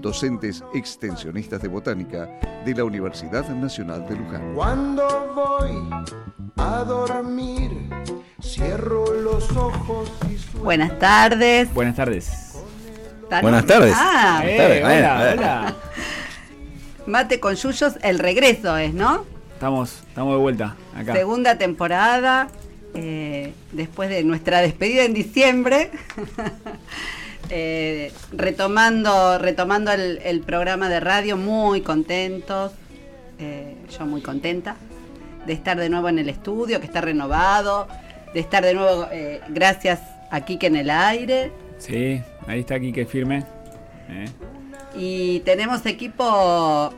docentes extensionistas de botánica de la Universidad Nacional de Luján. Cuando voy a dormir, cierro los ojos y sueño. Buenas tardes. Buenas tardes. ¿Tan- Buenas tardes. Ah, Eh, tardes, bueno, hola, bueno. hola. Mate con Yuyos, el regreso es, ¿no? Estamos, estamos de vuelta acá. Segunda temporada, eh, después de nuestra despedida en diciembre. Eh, retomando retomando el, el programa de radio, muy contentos, eh, yo muy contenta de estar de nuevo en el estudio, que está renovado, de estar de nuevo, eh, gracias a Kike en el aire. Sí, ahí está Quique firme. Eh, Y tenemos equipo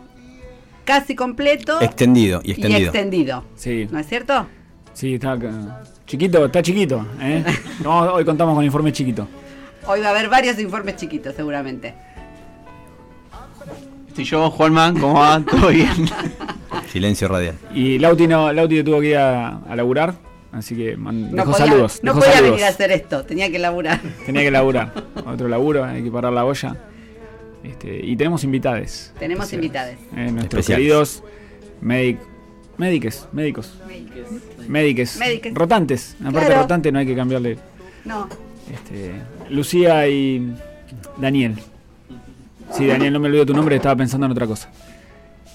casi completo Extendido y extendido. y extendido. Sí, ¿No es cierto? sí, está chiquito, está chiquito. ¿eh? No, hoy contamos con informe chiquito. Hoy va a haber varios informes chiquitos, seguramente. Estoy yo, Juanma, ¿cómo va? ¿Todo bien? Silencio radial. Y Lauti no, Lauti tuvo que ir a, a laburar, así que man- No dejó podía, saludos. no dejó podía saludos. venir a hacer esto, tenía que laburar. Tenía que laburar. Otro laburo, hay que parar la olla. Este, y tenemos invitades. Tenemos especiales. invitades. Eh, nuestros Especiales. queridos médic médiques, médicos, médiques, Médiques. rotantes. Aparte Claro. rotante no hay que cambiarle. No, Este, Lucía y Daniel. Sí, Daniel, no me olvido tu nombre, estaba pensando en otra cosa.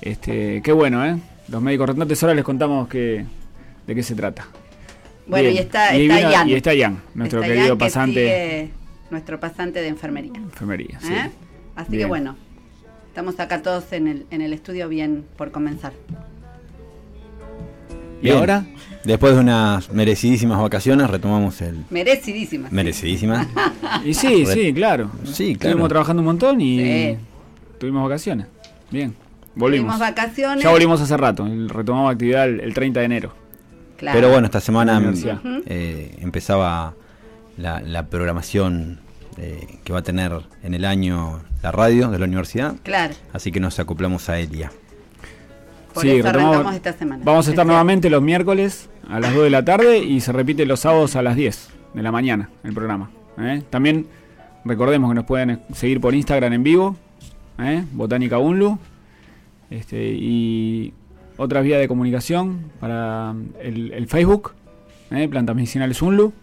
Este, qué bueno, ¿eh? Los médicos rotantes ahora les contamos que, de qué se trata. bueno, Bien. y está, Y está Ian. y está nuestro Está querido que pasante nuestro pasante de enfermería. enfermería. sí. ¿eh? Así que bueno, estamos acá todos en el, en el estudio bien por comenzar. ¿Y Bien. ahora? Después de unas merecidísimas vacaciones, retomamos el. Merecidísimas. Merecidísimas. Y sí, Re- sí, claro. Sí, claro. Estuvimos trabajando un montón y Sí. tuvimos vacaciones. Bien, volvimos. Tuvimos vacaciones. Ya volvimos hace rato, retomamos actividad el, el 30 de enero. Claro. Pero bueno, esta semana universidad. eh, empezaba la, la programación eh, que va a tener en el año la radio de la universidad. Claro, Así que nos acoplamos a Elia. Por Sí, eso retomamos- arrancamos esta semana. Vamos a estar Especial. nuevamente los miércoles a las 2 de la tarde y se repite los sábados a las 10 de la mañana el programa. ¿eh? También recordemos que nos pueden seguir por Instagram en vivo, ¿eh? Botánica Unlu, este, y otras vías de comunicación para el, el Facebook, ¿eh? Plantas Medicinales Unlu,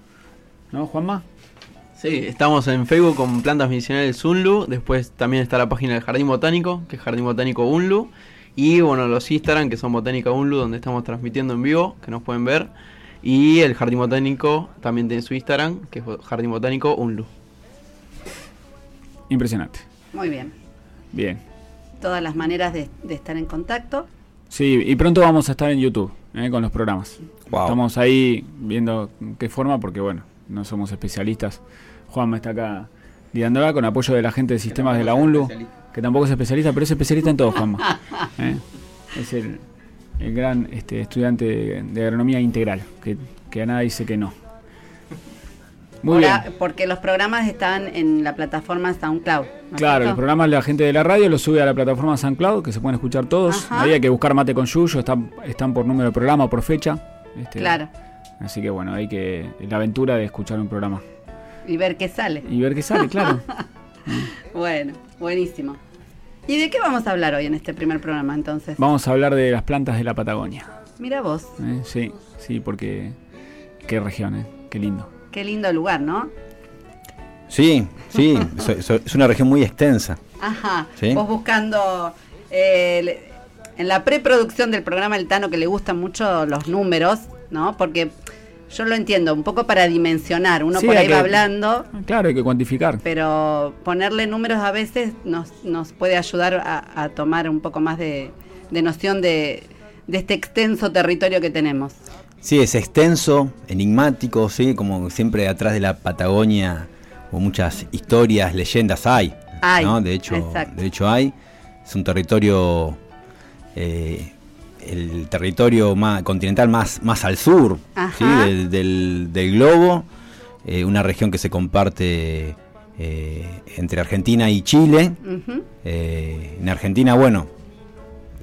¿no, Juanma? Sí, estamos en Facebook con Plantas Medicinales Unlu. Después también está la página del Jardín Botánico, que es Jardín Botánico Unlu. Y bueno, los Instagram, que son Botánica Unlu, donde estamos transmitiendo en vivo, que nos pueden ver. Y el Jardín Botánico también tiene su Instagram, que es Jardín Botánico Unlu. Impresionante. Muy bien. Bien. Todas las maneras de, de estar en contacto. Sí, y pronto vamos a estar en YouTube ¿eh? con los programas. Wow. Estamos ahí viendo qué forma, porque bueno, no somos especialistas. Juanma está acá lidiándola con apoyo de la gente de sistemas de la UNLU, que tampoco es especialista, pero es especialista en todo, Juanma. ¿eh? Es el, el gran este, estudiante de, de agronomía integral, que, que a nada dice que no. Muy bien. Porque los programas están en la plataforma SoundCloud. ¿no Claro, los programas la gente de la radio los sube a la plataforma SoundCloud, que se pueden escuchar todos. Ajá. Hay que buscar Mate con Yuyo, están, están por número de programa por fecha. Este, Claro. Así que bueno, hay que. La aventura de escuchar un programa. Y ver qué sale. Y ver qué sale, claro. Bueno, buenísimo. ¿Y de qué vamos a hablar hoy en este primer programa entonces? Vamos a hablar de las plantas de la Patagonia. Mira vos, ¿eh? Sí, sí, porque. Qué región, ¿eh? Qué lindo. qué lindo lugar, ¿no? Sí, sí, so- so- es una región muy extensa. Ajá. Sí. Vos buscando eh, le- en la preproducción del programa El Tano que le gustan mucho los números, ¿no? Porque yo lo entiendo, un poco para dimensionar. Uno Sí, por ahí va hablando, Claro, hay que cuantificar. pero ponerle números a veces nos, nos puede ayudar a, a tomar un poco más de, de noción de, de este extenso territorio que tenemos. Sí, es extenso, enigmático, sí, como siempre atrás de la Patagonia o muchas historias, leyendas hay. Hay, ¿no? De hecho, exacto. de hecho hay. es un territorio, eh, el territorio más, continental más, más al sur. ¿sí? del, del- del globo, eh, una región que se comparte eh, entre Argentina y Chile. Eh, en Argentina, bueno,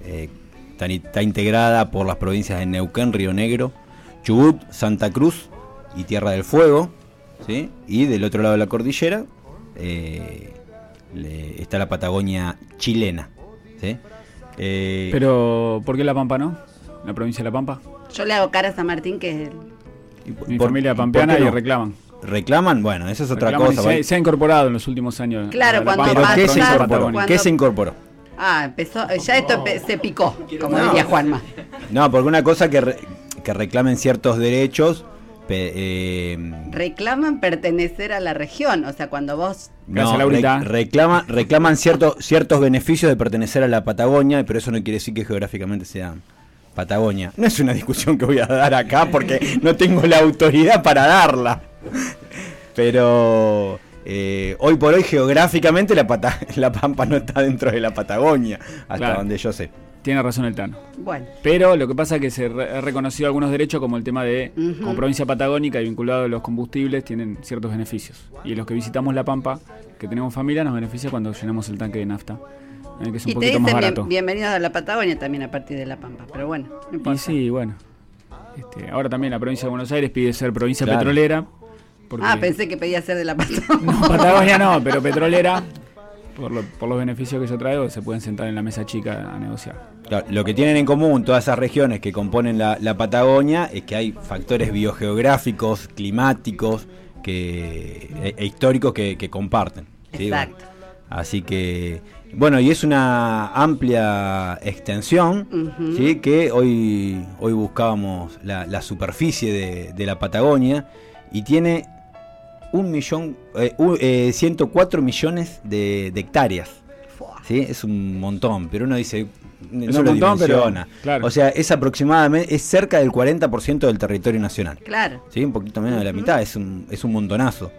está, está integrada por las provincias de Neuquén, Río Negro, Chubut, Santa Cruz y Tierra del Fuego. ¿sí? Y del otro lado de la cordillera le- está la Patagonia chilena. ¿sí? Eh, Pero, ¿por qué La Pampa no? La provincia de La Pampa. Yo le hago cara a San Martín, que es el... y por- Mi por- familia ¿y por pampeana y no? reclaman. ¿Reclaman? Bueno, eso es otra Reclaman cosa. se, ha incorporado en los últimos años. Claro, cuando Pampa, ¿Pero pasa- qué se incorporó? Patagonia. cuando- ¿Qué se incorporó? Ah, empezó, ya esto se picó, como diría Juanma. No, porque una cosa que, re- que reclamen ciertos derechos. pe- eh, Reclaman pertenecer a la región, o sea, cuando vos... Gracias, No, Laurita. re- reclama- reclaman ciertos ciertos beneficios de pertenecer a la Patagonia, pero eso no quiere decir que geográficamente sea Patagonia. No es una discusión que voy a dar acá porque no tengo la autoridad para darla. Pero eh, hoy por hoy geográficamente la, Pata- la Pampa no está dentro de la Patagonia, hasta Claro. donde yo sé. Tiene razón el Tano. Bueno, Pero lo que pasa es que se re- ha reconocido algunos derechos, como el tema de, como provincia patagónica y vinculado a los combustibles, tienen ciertos beneficios. Y los que visitamos La Pampa, que tenemos familia, nos beneficia cuando llenamos el tanque de nafta, eh, que es un y te más dicen barato. bien- bienvenidos a la Patagonia también a partir de La Pampa, pero bueno, no Y importa. sí, bueno. Este, ahora también la provincia de Buenos Aires pide ser provincia Claro. petrolera. porque- Ah, pensé que pedía ser de La Patagonia. No, Patagonia no, pero petrolera. Por, lo- por los beneficios que eso trae, se pueden sentar en la mesa chica a negociar. Claro, lo que tienen en común todas esas regiones que componen la, la Patagonia es que hay factores biogeográficos, climáticos que, e, e históricos que, que comparten. ¿sí? Exacto. Así que, bueno, y es una amplia extensión. ¿sí? que hoy, hoy buscábamos la, la superficie de, de la Patagonia y tiene un millón, eh, un- eh, 104 millones de, de hectáreas. ¿sí? Es un montón, pero uno dice, no un lo montón, pero, dimensiona. claro. O sea, es aproximadamente, es cerca del 40% del territorio nacional. Claro. ¿sí? Un poquito menos de la mitad, es un, es un montonazo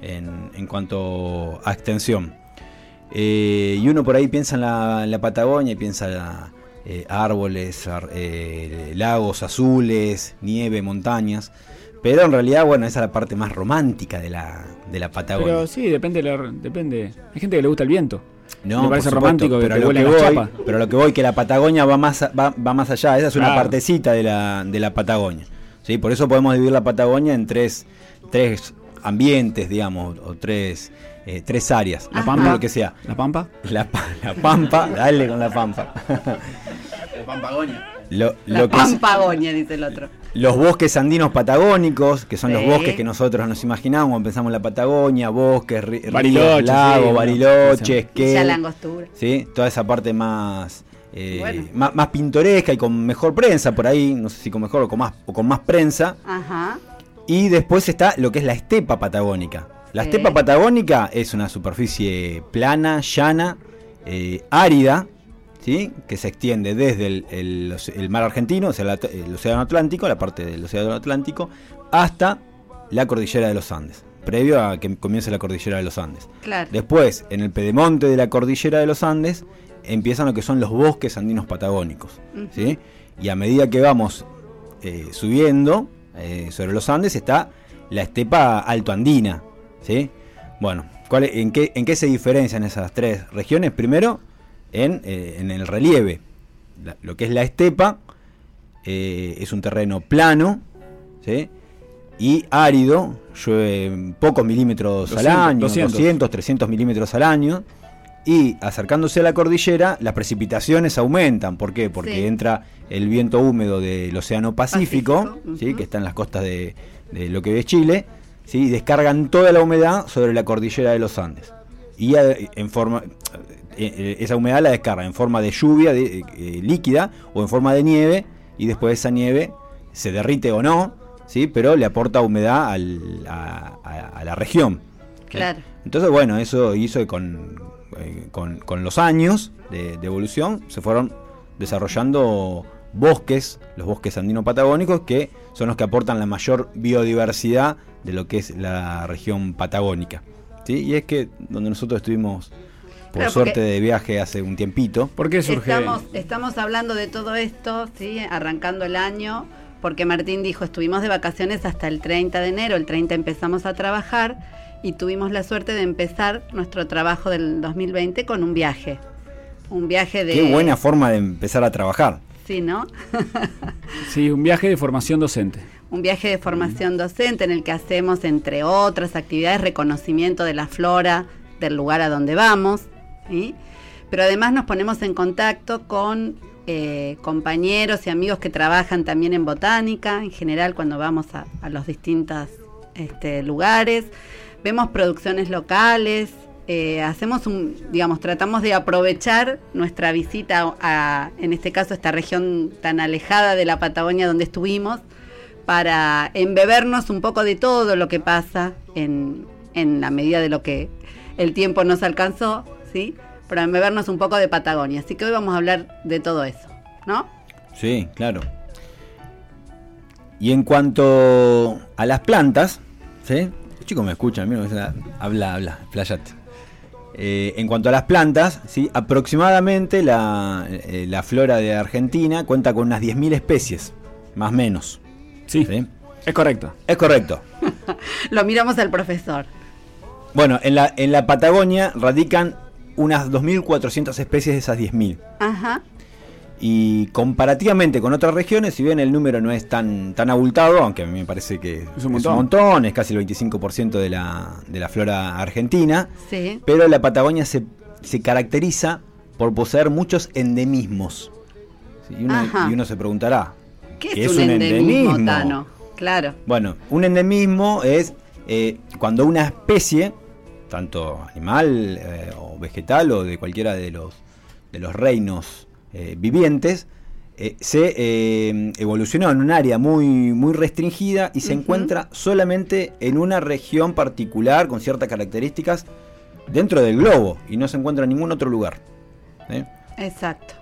en, en cuanto a extensión. Eh, y uno por ahí piensa en la, en la Patagonia y piensa la, eh, árboles, ar- eh, lagos azules, nieve, montañas. Pero en realidad, bueno, esa es la parte más romántica de la, de la Patagonia. Pero sí, depende, de la- depende. Hay gente que le gusta el viento. No, Me parece supuesto, romántico pero lo que voy, pero lo que voy que la Patagonia va más a- va, va más allá, esa es una Claro. partecita de la, de la Patagonia. ¿sí? Por eso podemos dividir la Patagonia en tres, tres ambientes, digamos, o tres, eh, tres áreas, La. Pampa. lo que sea. La Pampa. La, pa- la Pampa, dale con la Pampa. Lo, La lo que es- Pampagonia, dice el otro. Los bosques andinos patagónicos, que son los bosques que nosotros nos imaginamos cuando pensamos en la Patagonia, bosques, ríos, Bariloche, lagos, sí, bariloches, Ya que. Toda esa parte más, eh, Bueno. más, más pintoresca y con mejor prensa por ahí, no sé si con mejor o con más, o con más prensa. Ajá. Y después está lo que es la estepa patagónica. La Sí. estepa patagónica es una superficie plana, llana, eh, árida, ¿sí? que se extiende desde el, el oce- el mar argentino, o sea, la- el océano Atlántico, la parte del océano Atlántico, hasta la cordillera de los Andes, previo a que comience la cordillera de los Andes. Claro. Después, en el pedemonte de la cordillera de los Andes, empiezan lo que son los bosques andinos patagónicos. ¿sí? Y a medida que vamos eh, subiendo eh, sobre los Andes está la estepa altoandina. ¿sí? Bueno, ¿cuál en, qué, ¿en qué se diferencian esas tres regiones? Primero, en, eh, en el relieve. La- lo que es la estepa eh, es un terreno plano ¿sí? y árido, llueve pocos milímetros 200, al año, 200. 200, 300 milímetros al año. Y acercándose a la cordillera, las precipitaciones aumentan. ¿Por qué? Porque Sí. entra el viento húmedo del Océano Pacífico, Pacífico, ¿sí? que está en las costas de, de lo que es Chile, ¿sí? y descargan toda la humedad sobre la cordillera de los Andes. Y en forma, eh, eh, esa humedad la descarga en forma de lluvia de- eh, líquida o en forma de nieve, y después esa nieve se derrite o no, ¿sí? pero le aporta humedad al- a, a- a la región. Claro. Entonces, bueno, eso hizo que con, con, con los años de, de evolución se fueron desarrollando bosques, los bosques andino-patagónicos, que son los que aportan la mayor biodiversidad de lo que es la región patagónica. ¿sí? Y es que donde nosotros estuvimos por suerte de viaje hace un tiempito. ¿Por qué surge? Estamos, estamos hablando de todo esto, ¿sí? arrancando el año, porque Martín dijo, estuvimos de vacaciones hasta el 30 de enero, el 30 empezamos a trabajar y tuvimos la suerte de empezar nuestro trabajo del 2020 con un viaje. Un viaje de... Qué buena forma de empezar a trabajar. Sí, ¿no? Sí, un viaje de formación docente. un viaje de formación docente en el que hacemos, entre otras actividades, reconocimiento de la flora del lugar a donde vamos, pero además nos ponemos en contacto con eh, compañeros y amigos que trabajan también en botánica, en general cuando vamos a, los distintos este, lugares, vemos producciones locales, eh, hacemos digamos, tratamos de aprovechar nuestra visita a, en este caso, esta región tan alejada de la Patagonia donde estuvimos, para embebernos un poco de todo lo que pasa en, en la medida de lo que el tiempo nos alcanzó, ¿sí? Para embebernos un poco de Patagonia. Así que hoy vamos a hablar de todo eso, ¿no? Sí, claro. Y en cuanto a las plantas, ¿sí? Los chicos me escuchan, mira, habla, habla, playate. Eh, en cuanto a las plantas, ¿sí? aproximadamente la, eh, la flora de Argentina cuenta con unas 10.000 especies, más o menos. Sí, ¿sí? es correcto. Es correcto. Lo miramos al profesor. Bueno, en la, en la Patagonia radican unas 2.400 especies de esas 10.000. Ajá. Y comparativamente con otras regiones, si bien el número no es tan, tan abultado, aunque a mí me parece que Es un montón. montón, es casi el 25% de la, de la flora argentina, Sí. pero la Patagonia se, se caracteriza por poseer muchos endemismos. Sí, Y uno, Ajá. y uno se preguntará, ¿Qué ¿Qué es, es un un endemismo, endemismo? Tano? Claro. bueno, un endemismo es eh, cuando una especie, tanto animal eh, o vegetal o de cualquiera de los, de los reinos eh, vivientes, eh, se eh, evolucionó en un área muy, muy restringida y se encuentra solamente en una región particular con ciertas características dentro del globo y no se encuentra en ningún otro lugar. ¿eh? Exacto.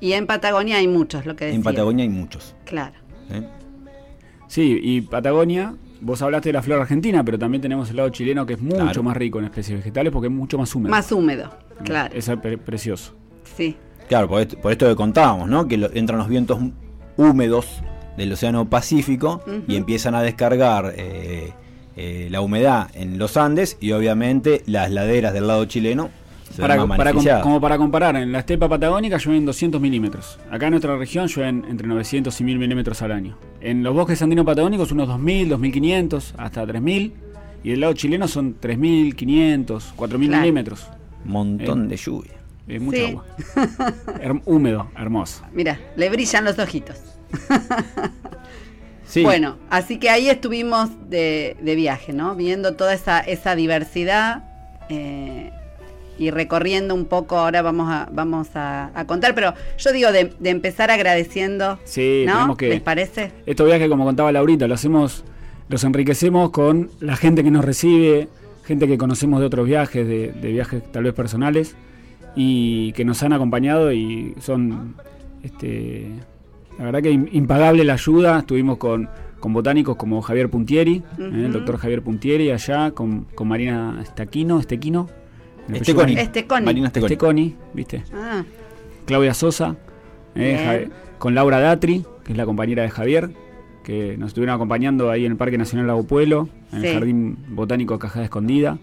Y en Patagonia hay muchos, lo que decía. En Patagonia hay muchos. Claro. ¿eh? Sí, y Patagonia, vos hablaste de la flora argentina, pero también tenemos el lado chileno que es mucho Claro. más rico en especies vegetales porque es mucho más húmedo. Más húmedo, claro. Es pre- precioso. Sí. Claro, por esto, por esto que contábamos, ¿no? Que lo- entran los vientos húmedos del Océano Pacífico y empiezan a descargar eh, eh, la humedad en los Andes y obviamente las laderas del lado chileno Para, para com- como para comparar, en la estepa patagónica llueven 200 milímetros. Acá en nuestra región llueven entre 900 y 1000 milímetros al año. En los bosques andinos patagónicos unos 2000, 2500, hasta 3000. Y del lado chileno son 3500, 4000 Claro. milímetros. Montón Eh. de lluvia. Es mucha Sí. agua. Húmedo, hermoso. Mira, le brillan los ojitos. Sí, Bueno, así que ahí estuvimos de, de viaje, ¿no? Viendo toda esa, esa diversidad eh, y recorriendo un poco, ahora vamos a, vamos a, a contar, pero yo digo de, de empezar agradeciendo, Sí, ¿no? que- ¿Les parece? Estos viajes, como contaba Laurita, lo hacemos, los enriquecemos con la gente que nos recibe, gente que conocemos de otros viajes, de, de viajes tal vez personales, y que nos han acompañado y son, este, la verdad que im- impagable la ayuda. Estuvimos con, con botánicos como Javier Puntieri, eh, el doctor Javier Puntieri allá, con, con Marina Estaquino, Estequino, Esteconi. Esteconi. Marina Esteconi. Esteconi, ¿viste? Ah, Claudia Sosa, eh, con Laura Datri, que es la compañera de Javier, que nos estuvieron acompañando ahí en el Parque Nacional Lago Pueblo, en Sí. el Jardín Botánico Cajada Escondida,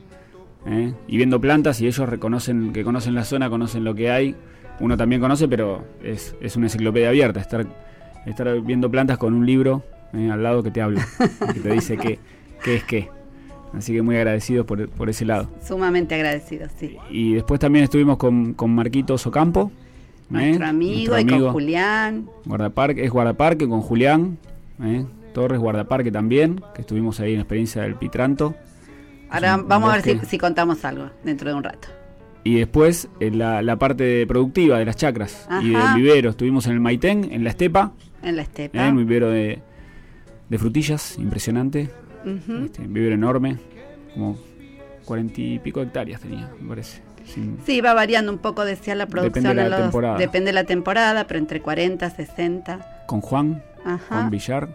eh, y viendo plantas, y ellos reconocen que conocen la zona, conocen lo que hay. Uno también conoce, pero es, es una enciclopedia abierta, estar, estar viendo plantas con un libro eh, al lado que te habla, que te dice qué, qué es qué. Así que muy agradecidos por, por ese lado. sumamente agradecido, sí. Y después también estuvimos con, con Marquitos Ocampo. ¿eh? Nuestro amigo Nuestro y con amigo. Julián. Guardaparque, es guardaparque con Julián ¿eh? Torres, guardaparque también, que estuvimos ahí en la experiencia del Pitranto. Ahora un vamos a ver si, si contamos algo dentro de un rato. Y después en la, la parte productiva de las chacras y del Ajá. vivero. Estuvimos en el Maitén, en la estepa, En la ¿eh? estepa. un vivero de, de frutillas, impresionante. Ujú. Este, un vivero enorme, como cuarenta y pico hectáreas tenía, me parece. Sin- Sí, va variando un poco, decía la producción. Depende de en la los- temporada. Depende de la temporada, pero entre 40, 60. con Juan, Ajá. Juan Villar.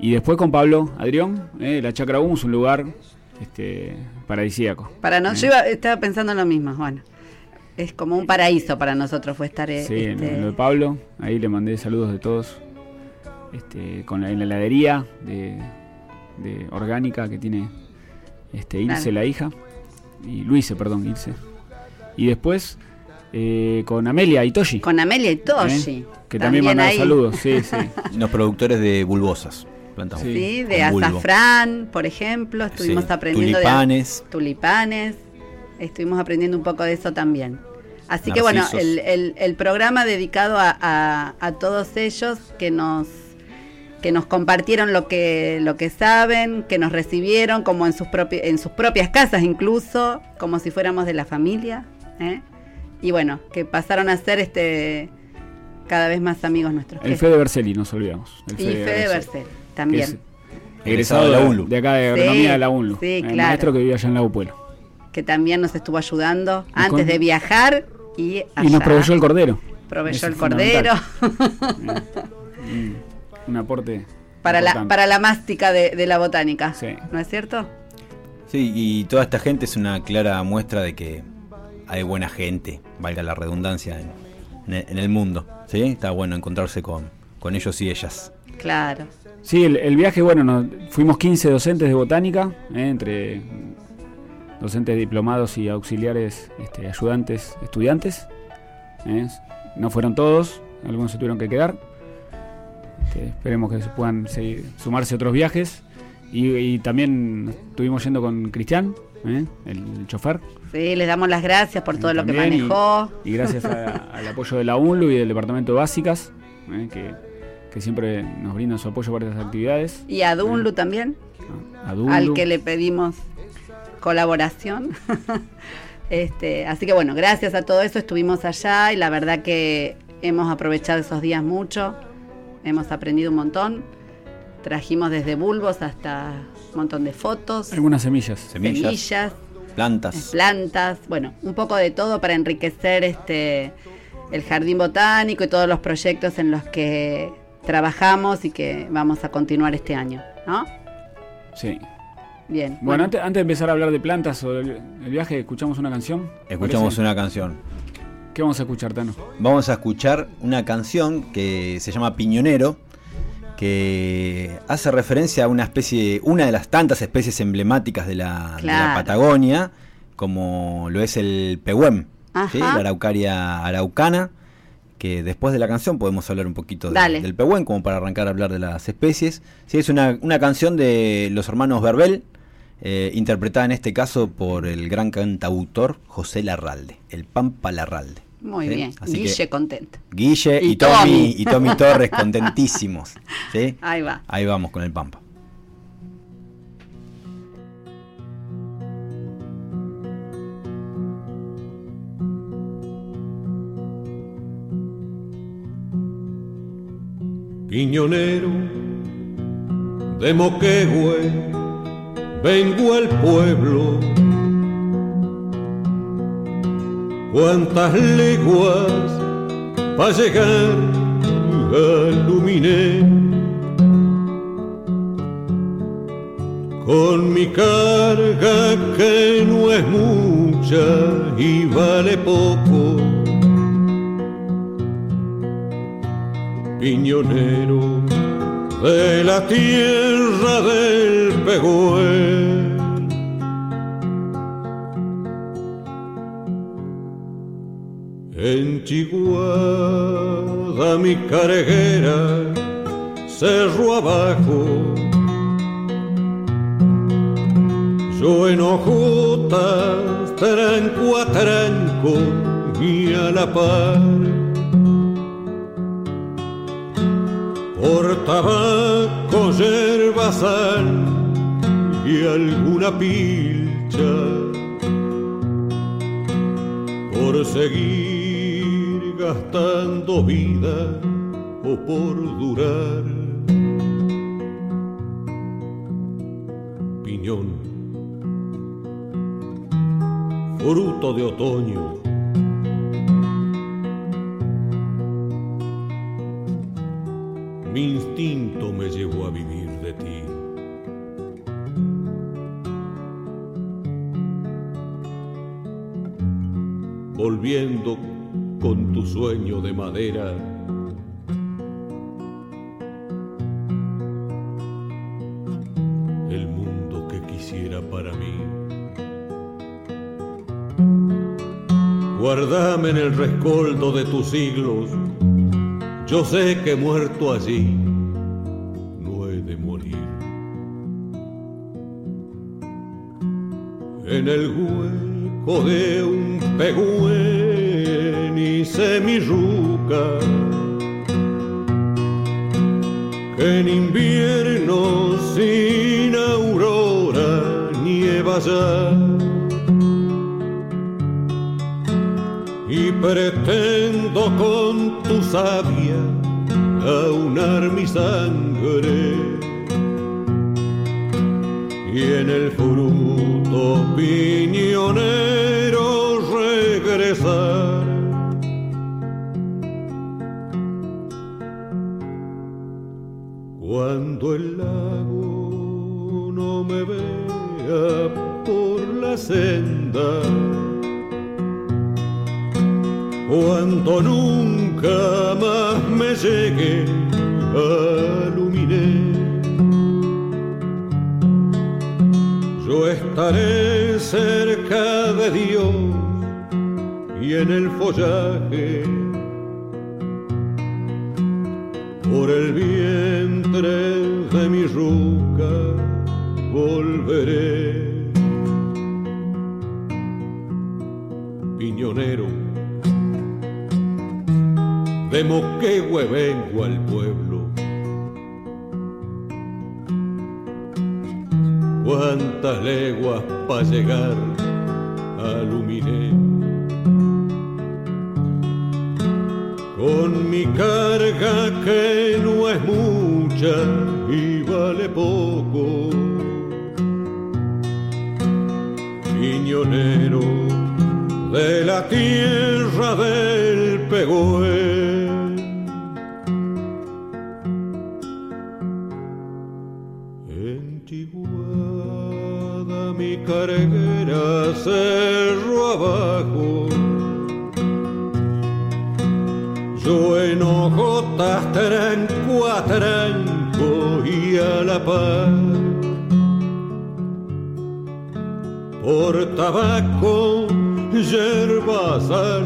Y después con Pablo Adrión, eh, la Chacra Humus, un lugar este, paradisíaco. Para no, ¿eh? yo iba- estaba pensando en lo mismo, bueno. Es como un paraíso para nosotros fue estar eh, Sí, en este, lo de Pablo, ahí le mandé saludos de todos. Este, con la, en la heladería de, de orgánica que tiene este, Ilse, Claro. la hija. Y Luise, perdón, Ilse. Y después eh, con Amelia y Toshi. con Amelia y Toshi. ¿eh? Que también, ahí. saludos, sí, sí. Los productores de bulbosas. Plantas Sí. Sí, con de bulbo. azafrán, por ejemplo, estuvimos Sí, aprendiendo tulipanes. de tulipanes, estuvimos aprendiendo un poco de eso también. Así que bueno, el, el- el programa dedicado a, a- a todos ellos que nos que nos compartieron lo que lo que saben, que nos recibieron como en sus propi- en sus propias casas incluso, como si fuéramos de la familia, ¿eh? y bueno, que pasaron a ser este cada vez más amigos nuestros. El Fede Berceli, nos olvidamos. El y Fede Berceli, Bercel que también. es Egresado de la UNLU. de acá de Sí, Agronomía de la UNLU. sí, el claro. maestro que vive allá en la Pueblo. que también nos estuvo ayudando Y antes con- de viajar y Y allá. nos proveyó el cordero. Proveyó Eso el cordero fundamental. Mm, Un aporte. para la para la mástica de, de la botánica, Sí. ¿no es cierto? Sí, y toda esta gente es una clara muestra de que hay buena gente, valga la redundancia, en, en el, en el mundo. ¿sí? Está bueno encontrarse con, con ellos y ellas. Claro. Sí, el, el viaje, bueno, nos- fuimos 15 docentes de botánica, eh, entre docentes diplomados y auxiliares, este, ayudantes, estudiantes. eh. No fueron todos, algunos se tuvieron que quedar. Este, esperemos que se puedan seguir- sumarse otros viajes. Y, y también estuvimos yendo con Cristian, eh, el chofer. Sí, les damos las gracias por todo lo que y- manejó. Y, gracias a- al apoyo de la UNLU y del Departamento de Básicas, eh, que, que siempre nos brindan su apoyo para estas actividades. Y a Dunlu también, A Dunlu. al que le pedimos colaboración. este, así que bueno, gracias a todo eso estuvimos allá y la verdad que hemos aprovechado esos días mucho, hemos aprendido un montón, trajimos desde bulbos hasta un montón de fotos, Algunas semillas. Semillas, semillas, plantas. plantas, bueno, un poco de todo para enriquecer este el jardín botánico y todos los proyectos en los que trabajamos y que vamos a continuar este año, ¿no? Sí. Bien. Bueno, antes, antes de empezar a hablar de plantas o del el viaje, escuchamos una canción. Escuchamos ¿Parece? una canción. ¿Qué vamos a escuchar, Tano? Vamos a escuchar una canción que se llama Piñonero, que hace referencia a una especie, una de las tantas especies emblemáticas de la, de la Claro. Patagonia, como lo es el pehuem, la araucaria araucana, que después de la canción podemos hablar un poquito de- del pehuem, como para arrancar a hablar de las especies. Sí, es una, una canción de los hermanos Verbel, eh, interpretada en este caso por el gran cantautor José Larralde, el Pampa Larralde. Muy ¿sí? bien. Así que- Guille contento. Guille y, Y Tommy, Tommy. y Tommy Torres contentísimos. ¿sí? Ahí va. Ahí vamos con el Pampa. Piñonero de Moquehue, vengo al pueblo. Cuántas leguas para llegar a Luminé. Con mi carga que no es mucha y vale poco. piñonero de la tierra del Pegüel. En Chihuahua mi carguera cerro abajo. Yo en hojotas tranco a tranco y a la par. por tabaco, yerba, sal y alguna pilcha, por seguir gastando vida o por durar. Piñón, fruto de otoño. Mi instinto me llevó a vivir de ti. Volviendo tu sueño de madera. El mundo que quisiera para mí. Guardame en el rescoldo de tus siglos. Yo sé que muerto allí no he de morir. En el hueco de un pegüén hice mi ruca. Que en invierno sin aurora nieva ya. y pretendo con tu sabia aunar mi sangre y en el fruto piñonero regresar. Cuando el lago no me vea por la senda, cuando nunca más me llegue a yo estaré cerca de Dios y en el follaje de mi ruca volveré. Piñonero de Moquegüe vengo al pueblo. Cuántas leguas para llegar a. Con mi carga que mucha y vale poco. Piñonero de la tierra del Pegüe. Tabaco, yerba, sal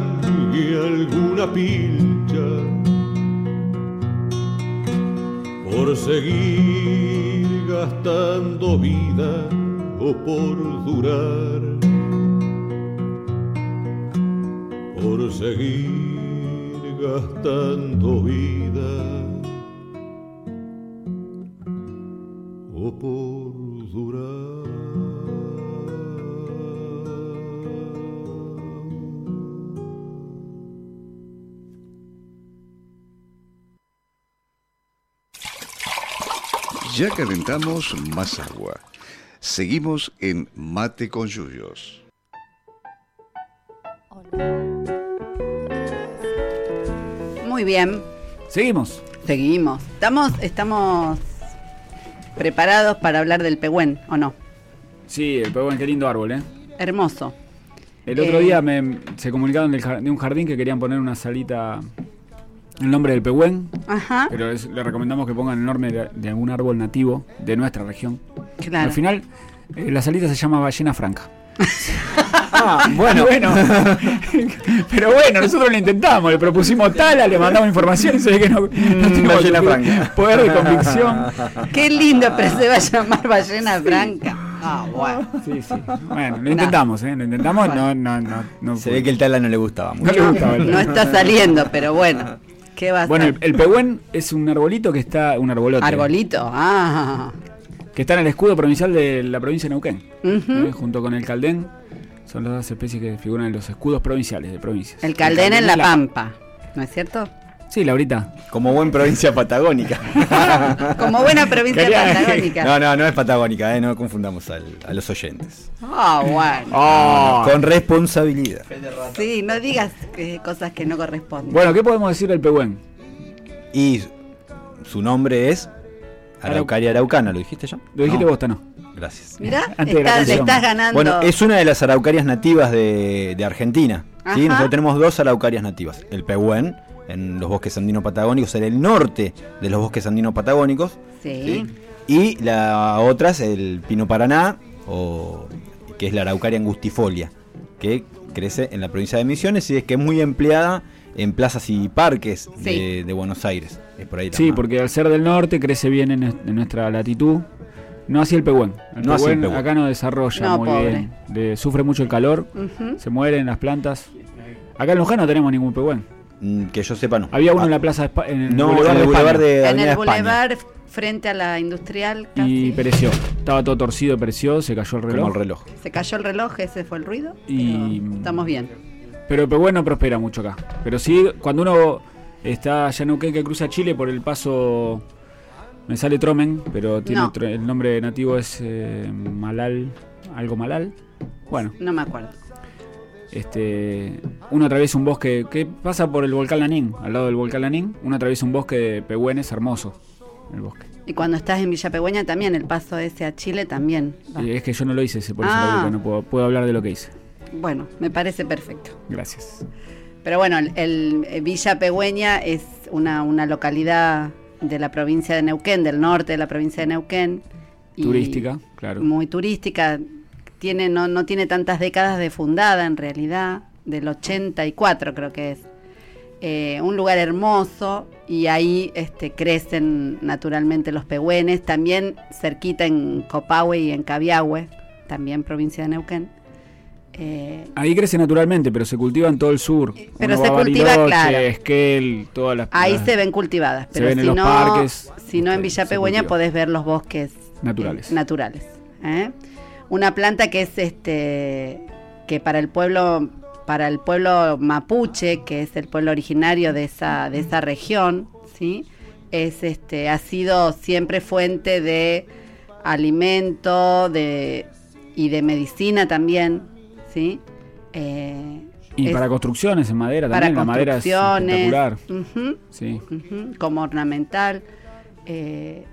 y alguna pilcha. Por seguir gastando vida o por durar. Por seguir gastando vida Ya calentamos más agua. Seguimos en Mate con Yuyos. Muy bien, Seguimos. seguimos. Estamos, estamos preparados para hablar del pehuen, ¿o no? Sí, el pegón, qué lindo árbol, ¿eh? Hermoso. El otro Eh. día me, se comunicaron de un jardín que querían poner una salita, el nombre del pehuen, Ajá, pero es- le recomendamos que pongan el nombre de, de algún árbol nativo de nuestra región. claro. Al final, eh, la salita se llama ballena franca. Ah, bueno. bueno. pero bueno, nosotros lo intentamos, le propusimos tala, le mandamos información y se ve que no, no tenemos ballena franca. poder de convicción. Qué lindo, pero se va a llamar ballena franca. Ah, bueno. Sí, sí. Bueno, lo intentamos, ¿eh? Lo intentamos, no, no, no. no Se fue. ve que el tala no le gustaba No mucho. le gustaba el No está saliendo, pero bueno. ¿Qué va a Bueno, el, el pehuen es un arbolito que está, un arbolote, Arbolito. Ah. que está en el escudo provincial de la provincia de Neuquén. ¿eh? junto con el caldén. Son las dos especies que figuran en los escudos provinciales de provincias. El caldén en la pampa. ¿No es cierto? Sí, Laurita. Como buen provincia patagónica. Como buena provincia Quería- patagónica. No, no, no es patagónica, eh, no confundamos al- a los oyentes. Ah, bueno. Oh. Con responsabilidad. Sí, no digas eh, cosas que no corresponden. Bueno, ¿qué podemos decir del pehuen? Y su nombre es Araucaria araucana, ¿lo dijiste ya? Lo dijiste No. vos, no. Gracias. Mirá, Antes de la estás, ganando. Bueno, es una de las araucarias nativas de, de Argentina. ¿sí? Nosotros tenemos dos araucarias nativas. El pehuen, en los bosques andinos patagónicos, en el norte de los bosques andinos patagónicos. Sí. Y la otra es el pino paraná, o, que es la araucaria angustifolia, que crece en la provincia de Misiones y es que es muy empleada en plazas y parques de, Sí. de Buenos Aires. Es por ahí la Sí, más- porque al ser del norte crece bien en, est- en nuestra latitud. No así el pehuen. El No así el pehuen pehuen. acá no desarrolla No, muy pobre. bien. Sufre mucho el calor, se mueren las plantas. Acá en Luján no tenemos ningún pehuen. Mm, Que yo sepa, no. Había uno Ah, en la plaza de en el No, Boulevard en de el España. Boulevard de En el boulevard frente a la industrial casi. Y pereció. Estaba todo torcido, pereció, se cayó el reloj. Como el reloj. Se cayó el reloj, ese fue el ruido. Y- pero Estamos bien. Pero el pehuen no prospera mucho acá. Pero sí, cuando uno está allá en Neuquén que cruza Chile por el paso. Me sale Tromen, pero tiene No. el nombre nativo es eh, Malal. Algo Malal. Bueno, No me acuerdo. Este uno atraviesa un bosque que pasa por el volcán Lanín, al lado del volcán Lanín. Uno atraviesa un bosque de pehuenes hermoso. El bosque. Y cuando estás en Villa Pegüeña también, el paso ese a Chile también. va. Es que yo no lo hice, por eso Ah. no puedo, puedo hablar de lo que hice. Bueno, me parece perfecto. Gracias. Pero bueno, el, el- eh, Villa Pegüeña es una, una localidad de la provincia de Neuquén, del norte de la provincia de Neuquén. Turística, claro. Muy turística. Tiene, no, no tiene tantas décadas de fundada en realidad, del 84 creo que es. Eh, un lugar hermoso y ahí este, crecen naturalmente los pehüenes, también cerquita en Copahue y en Cabiahue, también provincia de Neuquén. Eh, Ahí crece naturalmente, pero se cultiva en todo el sur. Pero Uno se cultiva, claro. Esquel, todas las. Ahí las- se ven cultivadas, pero si no, parques, si no en Villa Pegüeña podés ver los bosques Naturales. eh, naturales. Una planta que es este que para el pueblo para el pueblo mapuche, que es el pueblo originario de esa de esa región, ¿sí? Es este ha sido siempre fuente de alimento, de y de medicina también, ¿sí? Eh, Y es para construcciones en madera para también. La madera es espectacular. Sí. Como ornamental. eh,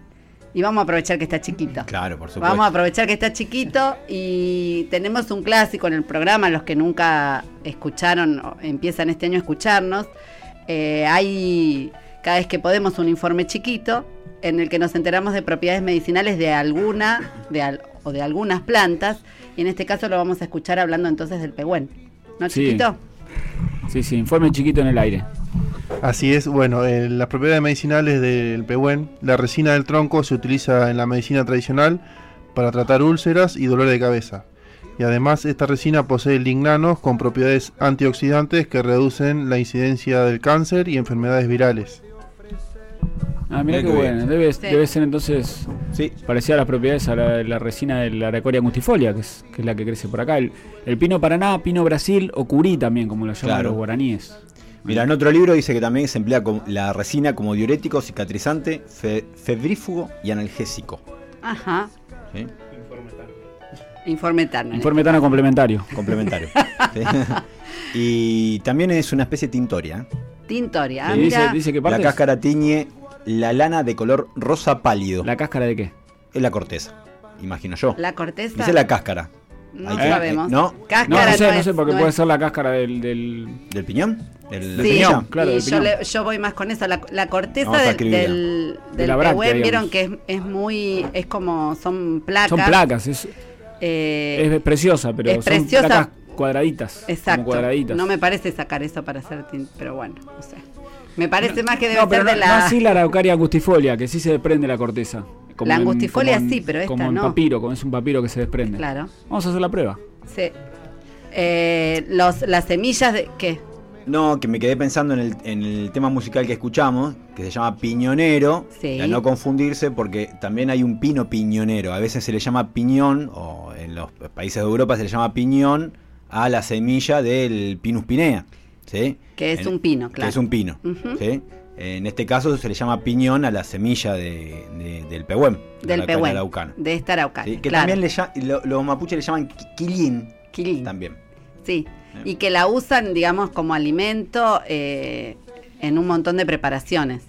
y vamos a aprovechar que está chiquito. Claro, por supuesto. Vamos a aprovechar que está chiquito y tenemos un clásico en el programa, los que nunca escucharon, o empiezan este año a escucharnos. eh, hay cada vez que podemos un informe chiquito en el que nos enteramos de propiedades medicinales de alguna de al- o de algunas plantas y en este caso lo vamos a escuchar hablando entonces del pehuen. ¿No, Sí. chiquito? Sí, sí, informe chiquito en el aire. Así es, bueno, eh, las propiedades medicinales del pehuen, la resina del tronco se utiliza en la medicina tradicional para tratar úlceras y dolor de cabeza. Y además esta resina posee lignanos con propiedades antioxidantes que reducen la incidencia del cáncer y enfermedades virales. Ah, mira qué bueno. Debe, Sí. debe ser entonces Sí, parecida a las propiedades a la, la resina de la aracoria angustifolia, que es, que es la que crece por acá. El, el pino Paraná, pino Brasil o curí también, como lo llaman Claro. los guaraníes. Mira, en otro libro dice que también se emplea con la resina como diurético, cicatrizante, fe- febrífugo y analgésico. Ajá. ¿sí? Informe Turner. Informe tan complementario. Complementario. ¿sí? y también es una especie tintoria. Tintoria. Ah, Sí, dice, mira. dice que La cáscara tiñe la lana de color rosa pálido. ¿La cáscara de qué? Es la corteza, imagino yo. La corteza. Dice la cáscara. No que- sabemos. eh, ¿no? No, Cáscara no sé, no es- sé, porque no puede es- ser la cáscara del... del- ¿Del piñón? ¿Del, del Sí, piñón? claro, y del yo, piñón. le- yo voy más con eso. La, la corteza del, del, De del digamos. vieron que es, es muy. Es como. Son placas. Son placas, es, eh, es preciosa, pero es son preciosa. placas cuadraditas. exacto. Como cuadraditas. No me parece sacar eso para hacer tinta. Pero bueno, no sé. Me parece más que debe No, pero ser no, de no la. así la araucaria angustifolia, que sí se desprende la corteza. Como La en- angustifolia como en- sí, pero esta como en no. papiro, como es un papiro que se desprende. Claro. Vamos a hacer la prueba. Sí. Eh, los, las semillas de. ¿Qué? No, que me quedé pensando en el, en el tema musical que escuchamos, que se llama piñonero, Sí. a no confundirse porque también hay un pino piñonero. A veces se le llama piñón, o en los países de Europa se le llama piñón a la semilla del pinus pinea. ¿Sí? Que es En- un pino, Que claro. es un pino. En este caso se le llama piñón a la semilla de, de- del pehuén, de Del pehuen. araucano. De esta araucana. ¿sí? Que claro. también le lo- los mapuches le llaman qui- quilín. Quilín. También. Sí, Bien. y que la usan, digamos, como alimento eh, en un montón de preparaciones.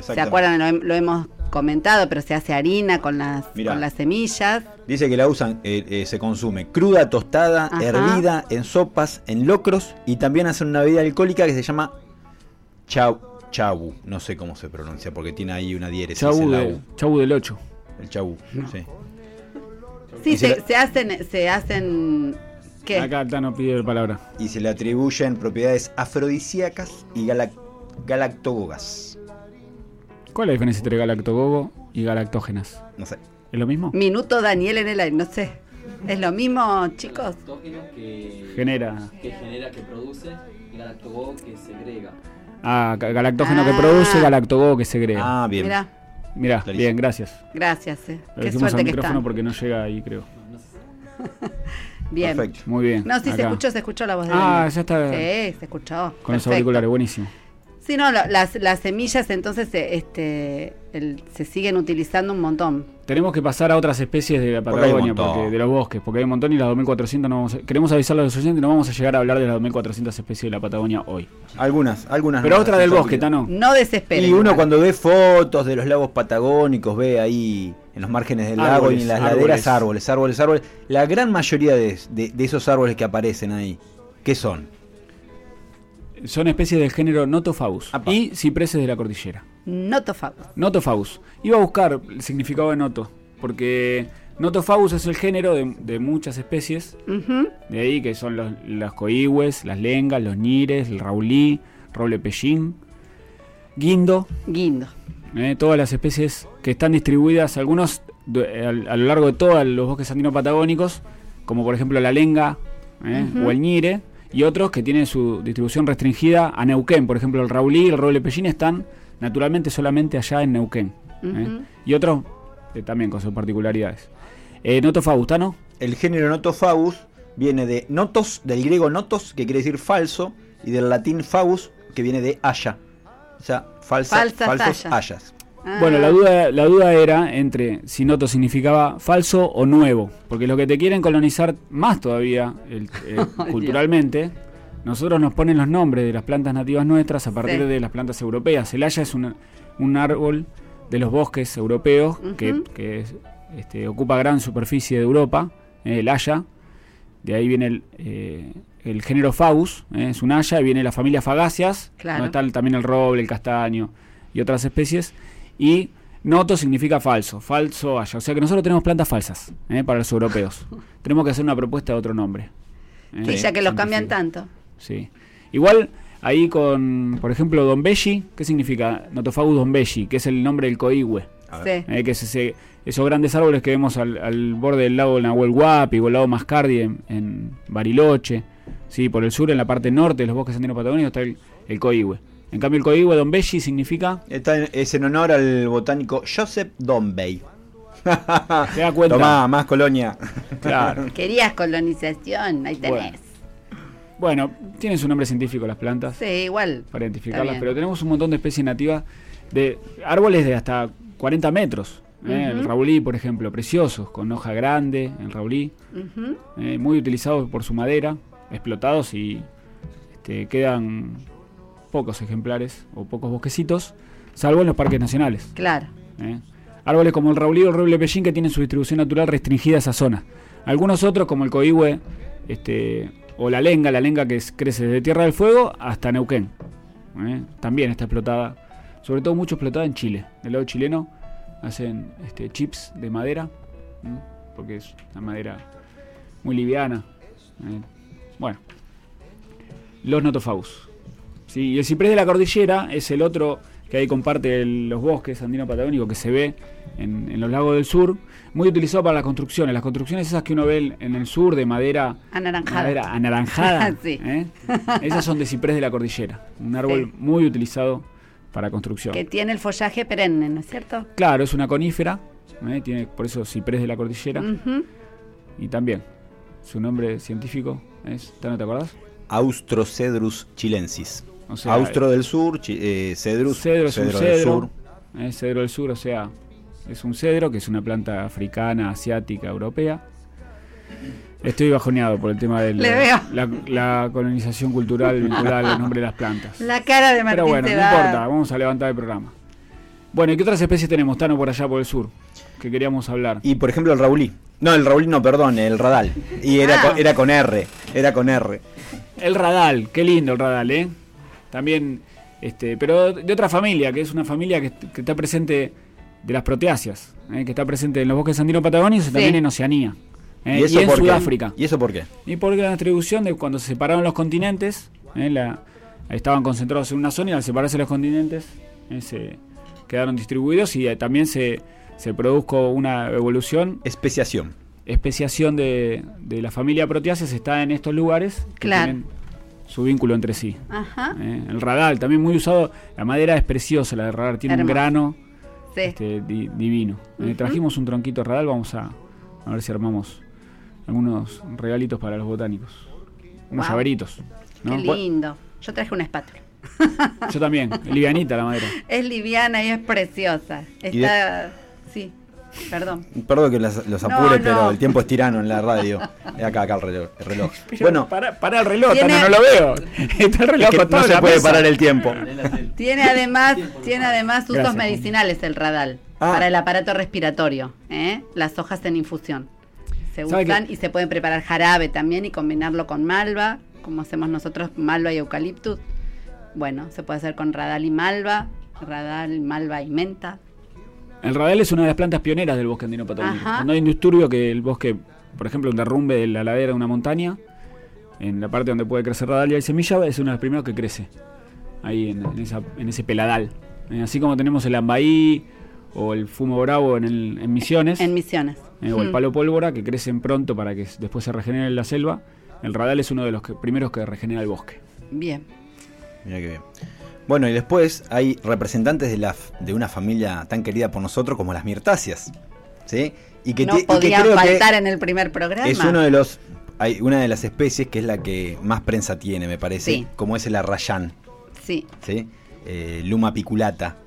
¿Se acuerdan? Lo hemos comentado, pero se hace harina con las, Mirá. con las semillas. Dice que la usan, eh, eh, se consume cruda, tostada, Ajá. hervida, en sopas, en locros y también hacen una bebida alcohólica que se llama chau, chabu. No sé cómo se pronuncia porque tiene ahí una diéresis Chabu, de-. Chabu del 8. El chabu, sí. Sí, Y se se, la- se hacen, se hacen, ¿qué? Acá Tano pide palabra. Y se le atribuyen propiedades afrodisíacas y galac- galactogogas. ¿Cuál es la diferencia entre galactogogo y galactógenas? No sé. ¿Es lo mismo? Minuto Daniel en el aire, no sé. ¿Es lo mismo, chicos? Galactógeno que Genera. que genera, que produce, y galactogogo que segrega. Ah, ga- galactógeno que Ah. produce, galactogogo que segrega. Ah, bien. Mira, Mirá, clarísimo. bien, gracias. gracias. eh. Lo Qué suerte al que micrófono está. porque no llega ahí, creo. Bien. Perfecto. Muy bien. No, sí, se escuchó, se escuchó la voz de Ah, Daniel. ya está. Sí, se escuchó. Con los Perfecto. auriculares, buenísimo. Sí, no, las, las semillas entonces se- este, el- se siguen utilizando un montón. Tenemos que pasar a otras especies de la Patagonia, porque, de los bosques, porque hay un montón y las 2400 no vamos a- Queremos avisarle a los oyentes, no vamos a llegar a hablar de las 2400 especies de la Patagonia hoy. Algunas, algunas. Pero no, otra sí, del bosque. Tano. No desesperen. Y uno igual. cuando ve fotos de los lagos patagónicos, ve ahí en los márgenes del lago y en las árboles. laderas árboles, árboles, árboles. La gran mayoría de, de- de esos árboles que aparecen ahí, ¿qué son? Son especies del género Notofagus Apa. y cipreses de la cordillera. Notofagus. Notofagus. Iba a buscar el significado de noto, porque Notofagus es el género de, de muchas especies, de ahí que son los, las coigües, las lengas, los nires, el raulí, roble pellín, guindo, Guindo. eh, todas las especies que están distribuidas, algunos de- a, a lo largo de todos los bosques andino patagónicos, como por ejemplo la lenga eh, o el ñire, y otros que tienen su distribución restringida a Neuquén, por ejemplo el raulí y el roble pellín están naturalmente solamente allá en Neuquén, eh, y otros eh, también con sus particularidades. Eh, Noto Faustano, El género Notofagus viene de notos, del griego notos, que quiere decir falso, y del latín fagus, que viene de haya. O sea, falsa, Falsas falsos hayas. hayas. Ah, Bueno, la duda, la duda era entre si noto significaba falso o nuevo, porque lo que te quieren colonizar más todavía el- eh, culturalmente, nosotros nos ponen los nombres de las plantas nativas nuestras a partir Sí. de las plantas europeas. El haya es una- un árbol de los bosques europeos que, que es- este, ocupa gran superficie de Europa, eh, el haya. De ahí viene el, eh, el género Fagus, eh, es un haya, y viene la familia Fagáceas, Claro. donde está el- también el roble, el castaño y otras especies. Y noto significa falso, falso haya. O sea que nosotros tenemos plantas falsas eh, para los europeos. tenemos que hacer una propuesta de otro nombre. eh, sí, ya que los cambian tanto. Sí. Igual, ahí con, por ejemplo, Don Belli, ¿qué significa? Notofagus Don Belli, que es el nombre del coihue. Sí. Eh, que es ese- esos grandes árboles que vemos al, al borde del lago Nahuel Huapi o el lago Mascardi en, en Bariloche. Sí, por el sur, en la parte norte de los bosques andinos patagónicos, está el, el coihue. En cambio, el Don Belli significa. Está en- es en honor al botánico Joseph Dombey. ¿Te das cuenta? Tomá, más colonia. Claro. Querías colonización, ahí tenés. Bueno. Bueno, tienen su nombre científico las plantas. Sí, igual. para identificarlas, pero tenemos un montón de especies nativas de árboles de hasta 40 metros. ¿eh? El raulí, por ejemplo, preciosos, con hoja grande, el raulí, eh, muy utilizados por su madera, explotados y este, quedan pocos ejemplares o pocos bosquecitos, salvo en los parques nacionales. Claro. ¿eh? Árboles como el raulí o el roble pellín que tienen su distribución natural restringida a esa zona. Algunos otros, como el coihue este, o la lenga, la lenga que es- crece desde Tierra del Fuego hasta Neuquén. ¿eh? También está explotada, sobre todo mucho explotada en Chile. Del lado chileno hacen este, chips de madera, ¿m? porque es una madera muy liviana. ¿eh? Bueno, los notofagus. Sí, y el ciprés de la cordillera es el otro que ahí comparte el- los bosques andino patagónicos que se ve en, en los lagos del sur, muy utilizado para las construcciones. Las construcciones esas que uno ve en- el sur de madera, Anaranjada. madera anaranjada, Sí. ¿eh? esas son de ciprés de la cordillera, un árbol Sí. muy utilizado para construcción. Que tiene el follaje perenne, ¿no es cierto? Claro, es una conífera, ¿eh? tiene por eso ciprés de la cordillera y también su nombre científico es, ¿te no te acordás? Austrocedrus chilensis. O sea, Austro del sur, eh, cedrus, Cedro es un del cedro. sur. eh, cedro del sur, o sea, es un cedro que es una planta africana, asiática, europea. Estoy bajoneado por el tema de la, la colonización cultural vinculada al nombre de las plantas. La cara de Martín Pero bueno, no va. importa, vamos a levantar el programa. Bueno, ¿y qué otras especies tenemos, Tano, por allá por el sur? Que queríamos hablar. Y por ejemplo el raulí. No, el raulí no, perdón, el radal. Y era, Ah. con, era con R, era con R. El radal, qué lindo el radal, ¿eh? También, este, pero de otra familia, que es una familia que, que está presente de las proteáceas, ¿eh? que está presente en los bosques andinos patagónicos y también en Oceanía. ¿eh? Y, en qué? Sudáfrica. ¿Y eso por qué? Y porque la distribución de cuando se separaron los continentes, ¿eh? la- estaban concentrados en una zona y al separarse los continentes ¿eh? se quedaron distribuidos y también se, se produjo una evolución, Especiación. especiación de, de la familia proteáceas está en estos lugares que Claro. tienen su vínculo entre sí. Ajá. ¿eh? El radal, también muy usado, la madera es preciosa, la de radal tiene un grano Sí. este, di- divino. Eh, trajimos un tronquito de radal, vamos a, a ver si armamos algunos regalitos para los botánicos. Unos Wow. llaveritos. ¿no? Qué lindo. Yo traje una espátula. Yo también, livianita la madera. Es liviana y es preciosa. Y de- Está. Sí, perdón. Perdón que los, apure, no. pero el tiempo es tirano en la radio. Acá, acá el reloj. el reloj. Bueno, para, para el reloj, Tiene- no lo veo. Está el reloj es que no se puede mesa. parar el tiempo. Tiene además, tiene además usos Gracias. medicinales el radal Ah. para el aparato respiratorio. ¿eh? Las hojas en infusión. Se ¿Sabe usan y se pueden preparar jarabe también y combinarlo con malva, como hacemos nosotros, malva y eucaliptus. Bueno, se puede hacer con radal y malva, radal, malva y menta. El radal es una de las plantas pioneras del bosque andino patagónico. Cuando hay un disturbio que el bosque, por ejemplo, un derrumbe de la ladera de una montaña, en la parte donde puede crecer radal y hay semilla, es uno de los primeros que crece. Ahí en, en esa- en ese peladal. Eh, así como tenemos el ambaí o el fumo bravo en, el- en Misiones, En misiones. eh, o el Mm. palo pólvora, que crecen pronto para que después se regenere en la selva. El radal es uno de los que- primeros que regenera el bosque. Bien. Mira qué bien. Bueno, y después hay representantes de, la, de una familia tan querida por nosotros como las mirtáceas. ¿Sí? Y que, no y que que faltar en el primer programa. es uno de los. Hay una de las especies que es la que más prensa tiene, me parece. Sí. Como es el arrayán. Sí. ¿sí? Eh, Luma piculata,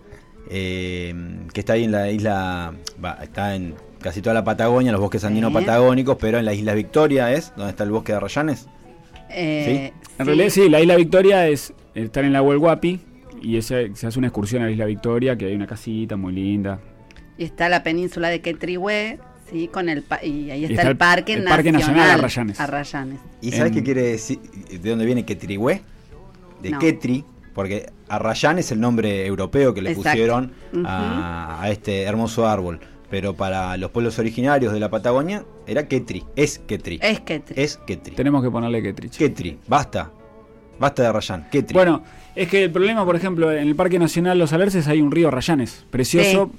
eh, que está ahí en la isla, va, está en casi toda la Patagonia, los bosques andinos Sí. patagónicos, pero en la isla Victoria es, donde está el bosque de Arrayanes. Eh, En realidad sí, la isla Victoria es estar en la Huelguapi y ese- se hace una excursión a la isla Victoria, que hay una casita muy linda. Y está la península de Quetrihué, sí, con el pa- y ahí está, está el, Parque el Nacional, Parque Nacional Arrayanes. Arrayanes. ¿Y sabes En- qué quiere decir? ¿De dónde viene Quetrihué? De No. Quetri, porque Arrayán es el nombre europeo que le Exacto. pusieron a, a este hermoso árbol. Pero para los pueblos originarios de la Patagonia era Quetri, es Quetri. Es Quetri. Es Quetri. Tenemos que ponerle Ketrich. Quetri, basta. Basta de Arrayán, Quetri. Bueno, es que el problema, por ejemplo, en el Parque Nacional Los Alerces hay un río Rayanes, precioso.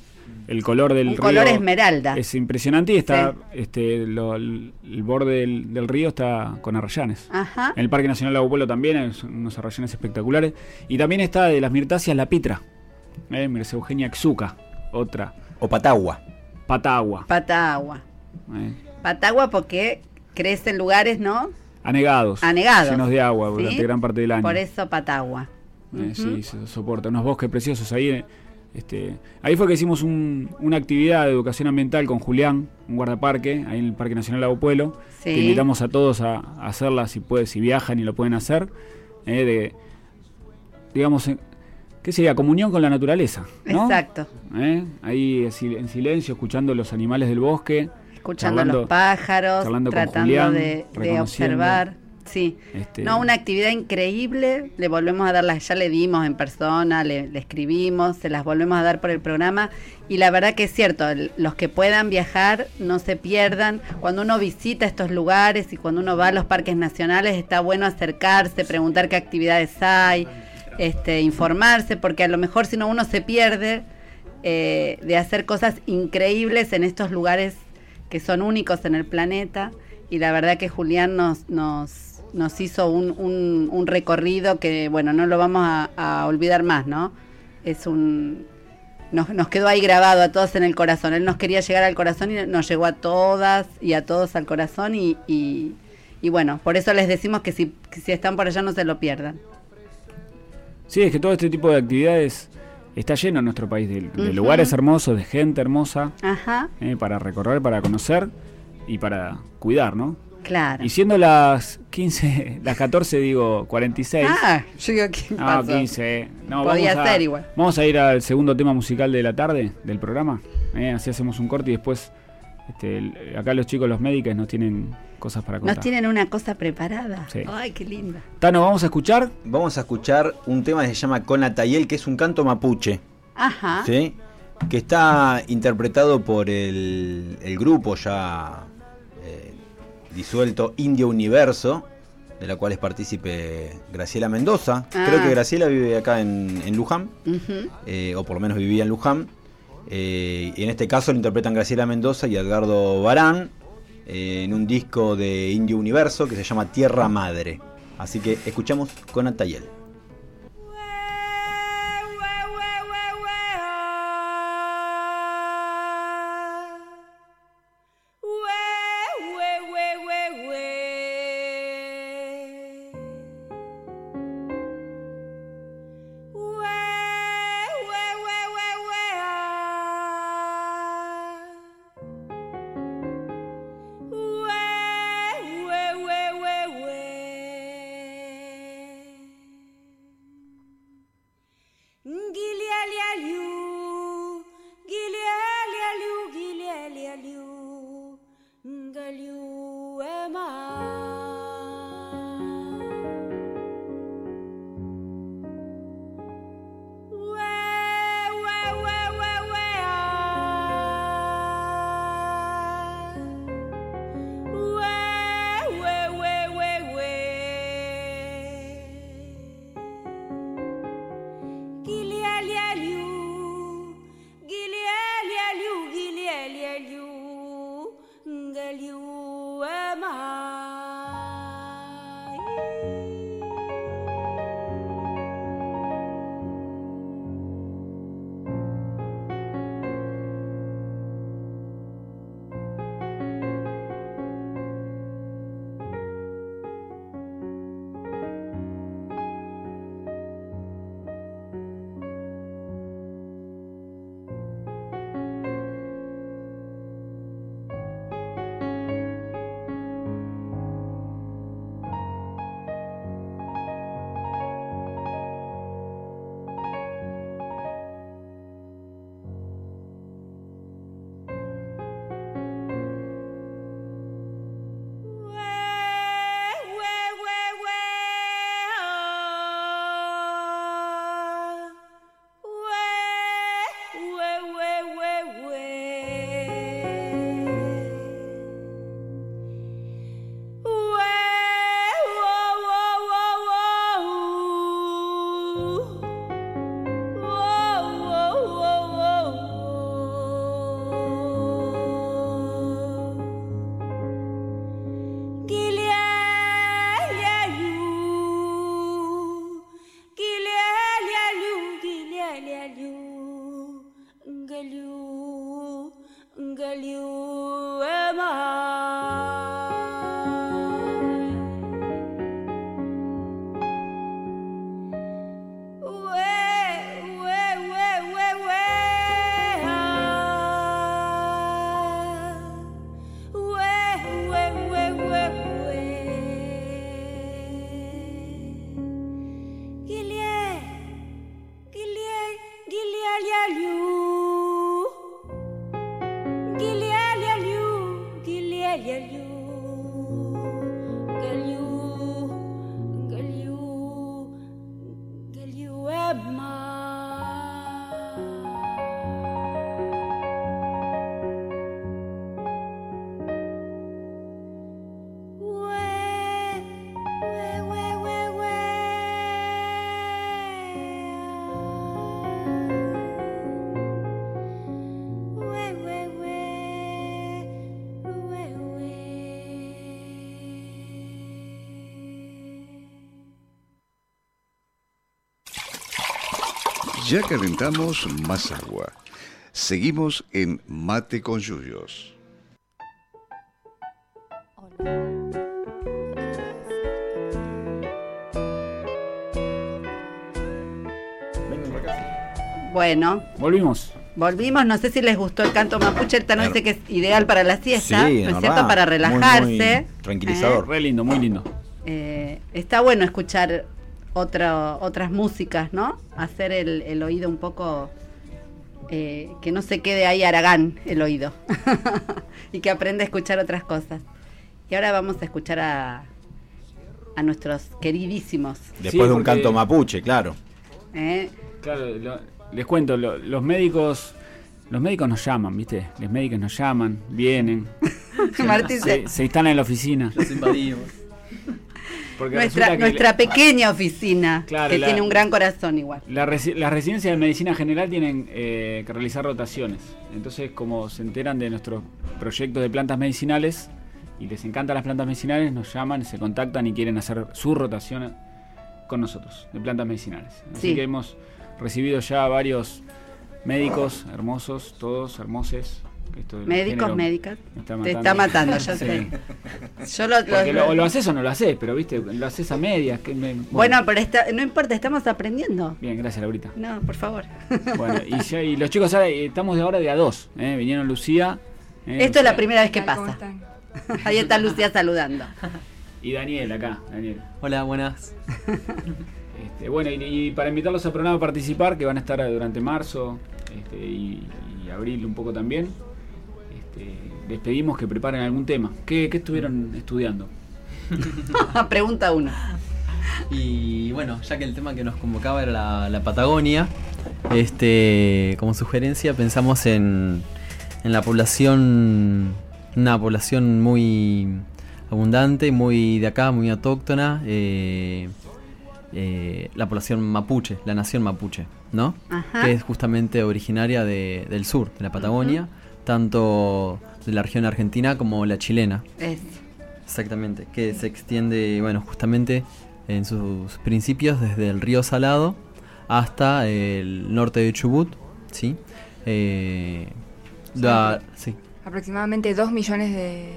El color del Un río color esmeralda. es impresionante y está, Sí. este, lo- el, el borde del, del río está con arrayanes. Ajá. En el Parque Nacional Lago Pueblo también hay unos arrayanes espectaculares. Y también está de las mirtáceas la pitra, eh, Mircea Eugenia Xuca, otra, O Patagua. patagua, Patagua. eh, Patagua porque crece en lugares, ¿no? anegados, Anegados. llenos de agua ¿sí? durante gran parte del año. Por eso Patagua. Eh. Sí, se soporta. Unos bosques preciosos ahí. eh, Este, ahí fue que hicimos un- una actividad de educación ambiental con Julián, un guardaparque, ahí en el Parque Nacional Lago Pueblo. Sí. Que invitamos a todos a, a hacerla si puede, si viajan y lo pueden hacer. eh, de, digamos, ¿qué sería? Comunión con la naturaleza. ¿no? Exacto. Eh, Ahí en silencio, escuchando los animales del bosque. Escuchando a los pájaros, tratando Julián, de, observar. Sí. Este, No, una actividad increíble. Le volvemos a dar las, ya le dimos en persona, le, le escribimos, se las volvemos a dar por el programa. Y la verdad que es cierto, los que puedan viajar, no se pierdan. Cuando uno visita estos lugares y cuando uno va a los parques nacionales, está bueno acercarse, preguntar qué actividades hay, este, informarse, porque a lo mejor si no uno se pierde eh, de hacer cosas increíbles en estos lugares que son únicos en el planeta. Y la verdad que Julián nos, nos, nos hizo un, un, un recorrido que, bueno, no lo vamos a, a olvidar más, ¿no? Es un... Nos, nos quedó ahí grabado a todos en el corazón. Él nos quería llegar al corazón y nos llegó a todas y a todos al corazón. Y, y, y bueno, por eso les decimos que si, que si están por allá no se lo pierdan. Sí, es que todo este tipo de actividades está lleno en nuestro país de, lugares hermosos, de gente hermosa. Ajá, eh, para recorrer, para conocer y para cuidar, ¿no? claro. Y siendo las 15, las 14 digo 46. Ah, yo digo, ¿qué No, pasó? 15. No, Podía vamos a- ser igual. Vamos a ir al segundo tema musical de la tarde del programa. ¿eh? Así hacemos un corte y después este, el- acá los chicos, los médicos, nos tienen cosas para contar. Nos tienen una cosa preparada. Sí. Ay, qué linda. Tano, vamos a escuchar. Vamos a escuchar un tema que se llama Conatayel, que es un canto mapuche. Ajá. ¿sí? que está interpretado por el, el grupo ya eh, disuelto Indio Universo, de la cual es partícipe Graciela Mendoza. Ah. Creo que Graciela vive acá en, en Luján, eh, o por lo menos vivía en Luján. Eh, y en este caso lo interpretan Graciela Mendoza y Edgardo Barán eh, en un disco de Indio Universo que se llama Tierra Madre. Así que escuchamos con Atayel. Ya calentamos más agua. Seguimos en Mate con Yuyos. Bueno, Volvimos. volvimos. No sé si les gustó el canto mapuche. El Tano dice que es ideal para la siesta, Sí, ¿no es cierto? Para muy, relajarse. muy tranquilizador. Re lindo, muy lindo. Eh, está bueno escuchar otro, otras músicas, ¿no? Hacer el, el oído un poco... eh, que no se quede ahí Aragán el oído y que aprenda a escuchar otras cosas. Y ahora vamos a escuchar a, a nuestros queridísimos. Después Sí, de un porque- canto mapuche, claro. ¿eh? Claro, lo- les cuento, lo- los médicos los médicos nos llaman, ¿viste? Los médicos nos llaman, vienen, Martín se- se, se instalan en la oficina. Los invadimos. Porque nuestra, nuestra pequeña oficina, Claro, que la- tiene un gran corazón igual. la resi- las residencias de medicina general tienen eh, que realizar rotaciones. Entonces, como se enteran de nuestros proyectos de plantas medicinales y les encantan las plantas medicinales, nos llaman, se contactan y quieren hacer su rotación con nosotros de plantas medicinales. Así Sí. que hemos recibido ya varios médicos hermosos, todos hermosos. Que esto del Médicos, género médicas. Te está matando, ya Sí. sé. Yo lo, lo- Porque lo, o lo haces o no lo haces, pero viste, lo haces a medias. Que me- bueno, pero está- no importa, estamos aprendiendo. Bien, gracias, Laurita. No, por favor. Bueno, y, ya- y los chicos ahora eh, estamos de ahora de a dos. ¿eh? Vinieron Lucía. eh, Esto es la primera vez que Hola, ¿cómo pasa. Ahí está Lucía saludando. Y Daniel acá, Daniel. Hola, buenas. Este, bueno, y, y para invitarlos al programa a participar, que van a estar durante marzo este, y, y abril un poco también, este, les pedimos que preparen algún tema. ¿Qué, qué estuvieron estudiando? Pregunta uno. Y bueno, ya que el tema que nos convocaba era la, la Patagonia, este, como sugerencia pensamos en, en la población, una población muy abundante, muy de acá, muy autóctona, eh, eh, la población mapuche, la nación mapuche, ¿no? Ajá. Que es justamente originaria de- del sur, de la Patagonia, tanto de la región argentina como la chilena. Es- Exactamente, que se extiende, bueno, justamente en sus principios desde el río Salado hasta el norte de Chubut, ¿sí? Eh, la- sí. Aproximadamente 2 millones de,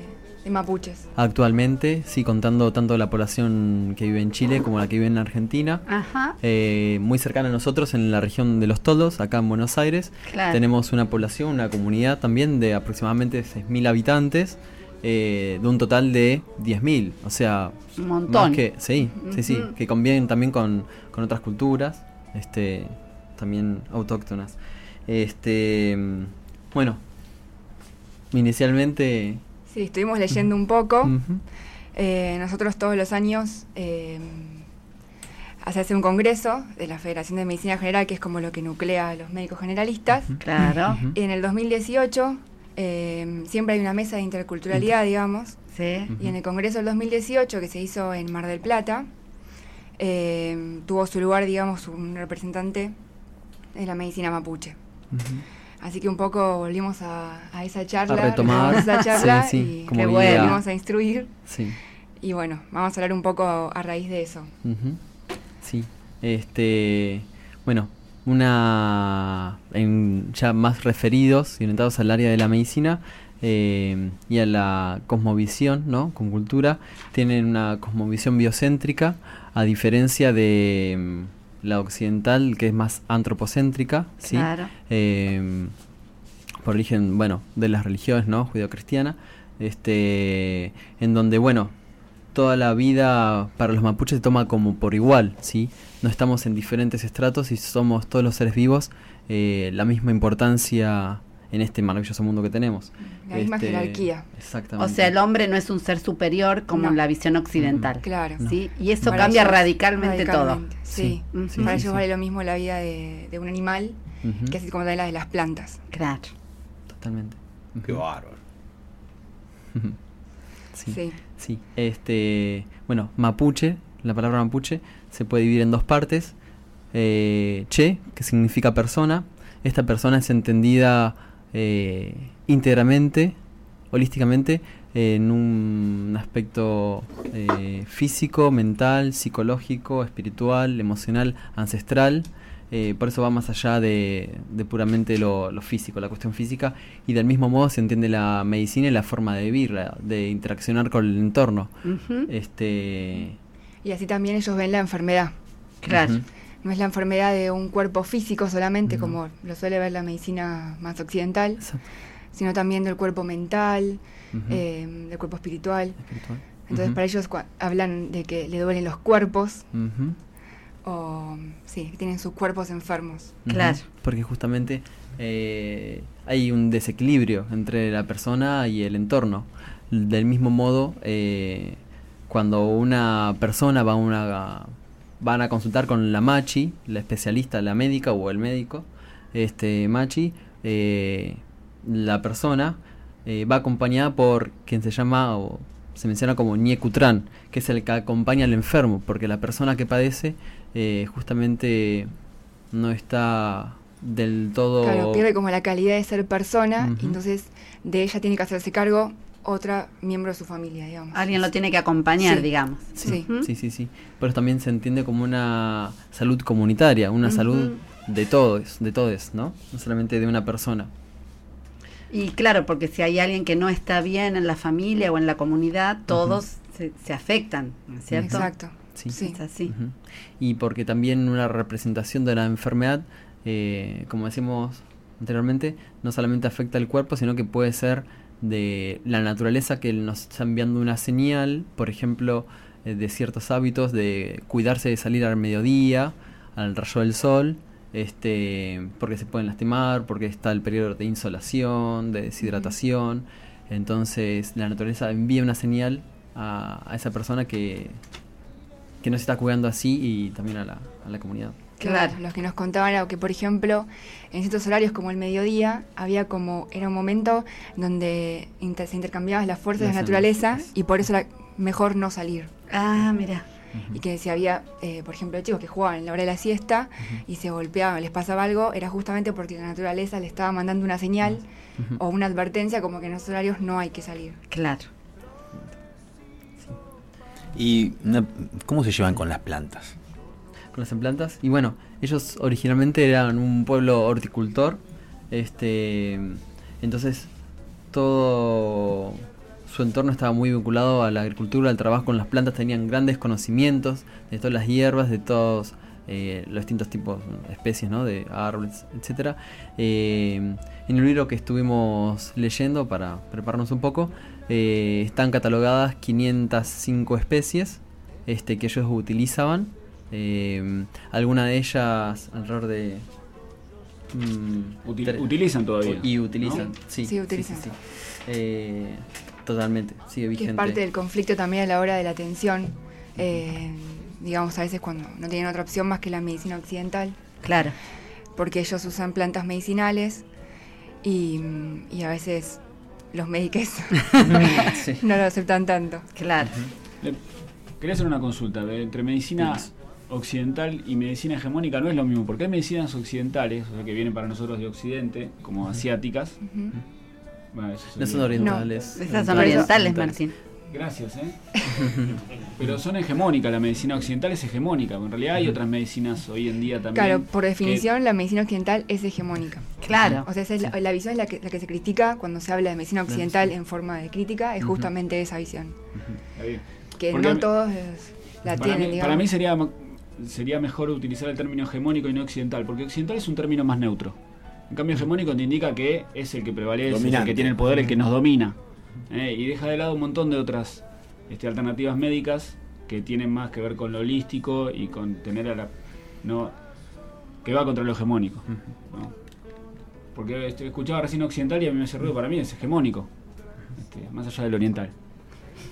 mapuches. Actualmente, sí, contando tanto la población que vive en Chile como la que vive en Argentina. Ajá. Eh, muy cercana a nosotros en la región de Los Toldos, acá en Buenos Aires. Claro. Tenemos una población, una comunidad también de aproximadamente 6.000 habitantes, eh, de un total de 10.000. O sea, Un montón. más que, sí, sí, sí, que conviven también con, con otras culturas, este, también autóctonas. Este, mm, bueno, inicialmente... Sí, estuvimos leyendo un poco. Eh, nosotros todos los años eh, se hace un congreso de la Federación de Medicina General, que es como lo que nuclea a los médicos generalistas. Claro. Y en el 2018 eh, siempre hay una mesa de interculturalidad, digamos. Sí. Y en el Congreso del 2018, que se hizo en Mar del Plata, eh, tuvo su lugar, digamos, un representante de la medicina mapuche. Así que un poco volvimos a, a esa charla, A retomar. esa charla Sí, sí, y volvimos a instruir. Sí. Y bueno, vamos a hablar un poco a raíz de eso. Sí, este, bueno, una, en ya más referidos y orientados al área de la medicina eh, y a la cosmovisión, ¿no? Con cultura, tienen una cosmovisión biocéntrica, a diferencia de la occidental, que es más antropocéntrica, ¿sí? Claro. eh, por origen, bueno, de las religiones, ¿no? Judeocristiana, este, en donde, bueno, toda la vida para los mapuches se toma como por igual, ¿sí? No estamos en diferentes estratos y somos todos los seres vivos eh, la misma importancia en este maravilloso mundo que tenemos. La misma Este, jerarquía. Exactamente. O sea, el hombre no es un ser superior como No. en la visión occidental. Claro. ¿sí? Y eso Para cambia ellos, radicalmente, radicalmente, Sí. todo. Sí, Para sí, ellos sí. vale lo mismo la vida de, de un animal Ujú, que así como la de las plantas. Claro. Totalmente. Qué bárbaro. Sí. Sí. Sí, este, bueno, mapuche, la palabra mapuche se puede dividir en dos partes. Eh, che, que significa persona. Esta persona es entendida eh, íntegramente, holísticamente, en un aspecto eh, físico, mental, psicológico, espiritual, emocional, ancestral. Eh, por eso va más allá de, de puramente lo, lo físico, la cuestión física. Y del mismo modo se entiende la medicina y la forma de vivir, la- de interaccionar con el entorno. Este, Y así también ellos ven la enfermedad. Claro. No es la enfermedad de un cuerpo físico solamente, No. como lo suele ver la medicina más occidental, exacto, sino también del cuerpo mental, eh, del cuerpo espiritual. espiritual. Entonces para ellos hablan de que le duelen los cuerpos o sí, que tienen sus cuerpos enfermos. Claro. Porque justamente eh, hay un desequilibrio entre la persona y el entorno. Del mismo modo, eh, cuando una persona va a una van a consultar con la machi, la especialista, la médica o el médico, este machi, eh, la persona eh, va acompañada por quien se llama o se menciona como Niekutran, que es el que acompaña al enfermo, porque la persona que padece eh, justamente no está del todo Claro, pierde como la calidad de ser persona entonces de ella tiene que hacerse cargo otra miembro de su familia, digamos. Alguien lo tiene que acompañar, Sí. digamos. Sí. Sí, sí, sí. Pero también se entiende como una salud comunitaria, una salud de todos, de todos, ¿no? No solamente de una persona. Y claro, porque si hay alguien que no está bien en la familia o en la comunidad, todos se, se afectan, ¿no es cierto? Exacto. Sí. Sí. Es así. Y porque también una representación de la enfermedad, eh, como decimos anteriormente, no solamente afecta el cuerpo, sino que puede ser de la naturaleza que nos está enviando una señal, por ejemplo, eh, de ciertos hábitos de cuidarse de salir al mediodía, al rayo del sol, este, porque se pueden lastimar, porque está el periodo de insolación, de deshidratación. Entonces la naturaleza envía una señal a, a esa persona que, que no se está cuidando así y también a la, a la comunidad. Claro, los que nos contaban era que, por ejemplo, en ciertos horarios como el mediodía, había como, era un momento donde inter- se intercambiaban las fuerzas de la naturaleza y por eso era mejor no salir. Ah, mira. Y que si había, eh, por ejemplo, chicos que jugaban en la hora de la siesta y se golpeaban, les pasaba algo, era justamente porque la naturaleza le estaba mandando una señal o una advertencia como que en esos horarios no hay que salir. Claro. ¿Y una- cómo se llevan con las plantas? Las plantas. Y bueno, ellos originalmente eran un pueblo horticultor. Este, entonces todo su entorno estaba muy vinculado a la agricultura, al trabajo con las plantas, tenían grandes conocimientos de todas las hierbas, de todos eh, los distintos tipos especies, ¿no? de árboles, etcétera. Eh, en el libro que estuvimos leyendo para prepararnos un poco, eh, están catalogadas 505 especies este, que ellos utilizaban. Eh, alguna de ellas alrededor de... mm, Util- utilizan todavía. Y utilizan, ¿no? sí. Sí, utilizan. sí, sí. Eh, totalmente, sigue Que vigente. es parte del conflicto también a la hora de la atención, eh, digamos, a veces cuando no tienen otra opción más que la medicina occidental. Claro. porque ellos usan plantas medicinales y, y a veces los médicos Sí. no lo aceptan tanto. Claro. Quería hacer una consulta. Entre medicina occidental y medicina hegemónica no es lo mismo, porque hay medicinas occidentales, o sea, que vienen para nosotros de Occidente, como asiáticas. Bueno, eso No son orientales. Esas son orientales, Martín. Gracias, ¿eh? Pero son hegemónicas, la medicina occidental es hegemónica. En realidad hay otras medicinas hoy en día también. Claro, por que- definición la medicina occidental es hegemónica. Claro. O sea, esa es la, la visión es la que, la que se critica cuando se habla de medicina occidental en forma de crítica, es justamente esa visión. Está bien. Que Porque no todos la para, tienen, mí, digamos. para mí sería, sería mejor utilizar el término hegemónico y no occidental, porque occidental es un término más neutro. En cambio, hegemónico te indica que es el que prevalece, el que tiene el poder, el que nos domina. ¿eh? Y deja de lado un montón de otras este, alternativas médicas que tienen más que ver con lo holístico y con tener a la. No, que va contra lo hegemónico. ¿no? Porque este, escuchaba recién occidental y a mí me hace ruido, para mí es hegemónico, este, más allá del oriental.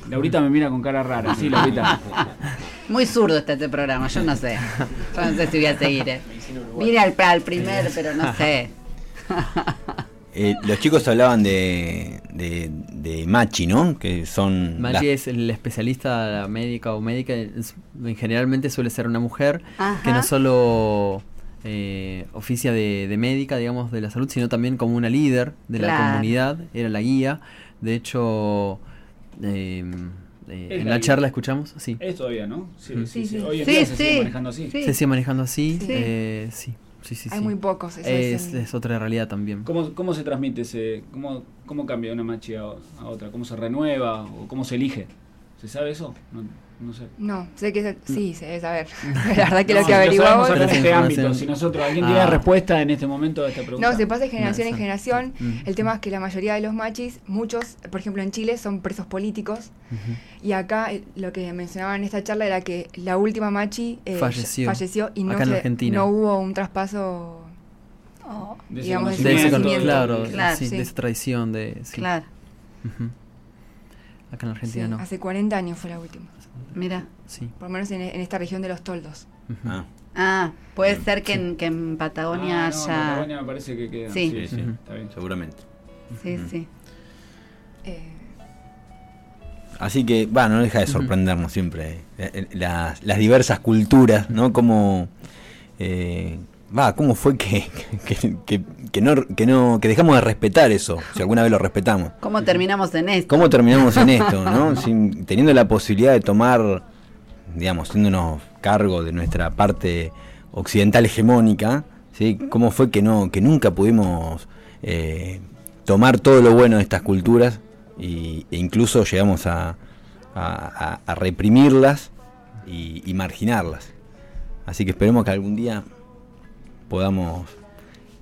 Laurita me mira con cara rara, sí, Laurita. Muy zurdo está este programa, yo no sé. Yo no sé si voy a seguir. eh. Vine al, al primer, pero no sé. Eh, los chicos hablaban de, de, de Machi, ¿no? Que son... Las- es el especialista la médica o médica, es- generalmente suele ser una mujer Ajá. que no solo eh, oficia de, de médica, digamos, de la salud, sino también como una líder de la comunidad, era la guía. De hecho, eh, eh, Es en la la charla escuchamos, sí, Es todavía, ¿no? Sí, Mm. sí, sí. Sí, sí. Hoy en Sí, día se sigue sí. manejando así. Sí. se sigue manejando así, Sí. eh, sí, sí, sí, Hay sí. muy pocos. eso Es, el- es otra realidad también. ¿Cómo, ¿Cómo se transmite ese, cómo, cómo cambia de una machi a, a otra? ¿Cómo se renueva o cómo se elige? ¿Se sabe eso? No. No sé. No, sé que sí, se debe saber. La verdad que No, lo que averiguamos. acá en este información. ámbito. Si nosotros, ¿alguien Ah. tiene respuesta en este momento a esta pregunta? No, se pasa de generación en No, generación. Mm. El tema es que la mayoría de los machis, muchos, por ejemplo en Chile, son presos políticos. Y acá eh, lo que mencionaban en esta charla era que la última machi eh, Falleció. falleció y no, Acá en se- Argentina. no hubo un traspaso. Oh, De ese digamos, De ese claro, Claro, sí, sí. de esa tradición de. sí. claro. Acá en Argentina Sí, no. Hace 40 años fue la última. Mira. Sí. Por lo menos en, en esta región de los toldos. Ah, Ah, puede ser que en, que en Ah, Patagonia no, haya. Patagonia me parece que queda. Sí. Sí, sí, está bien. seguramente. Sí, sí. Eh, Así que, va, no deja de sorprendernos siempre eh, eh, las, las diversas culturas, ¿no? Como, eh, va, ¿cómo fue que, que, que- que no, que no, que dejamos de respetar eso, si alguna vez lo respetamos? ¿Cómo terminamos en esto? ¿Cómo terminamos en esto, no? Sin- teniendo la posibilidad de tomar, digamos, siéndonos cargo de nuestra parte occidental hegemónica, ¿sí? ¿Cómo fue que no, que nunca pudimos eh, tomar todo lo bueno de estas culturas y, e incluso llegamos a, a- a- a reprimirlas y, y marginarlas? Así que esperemos que algún día podamos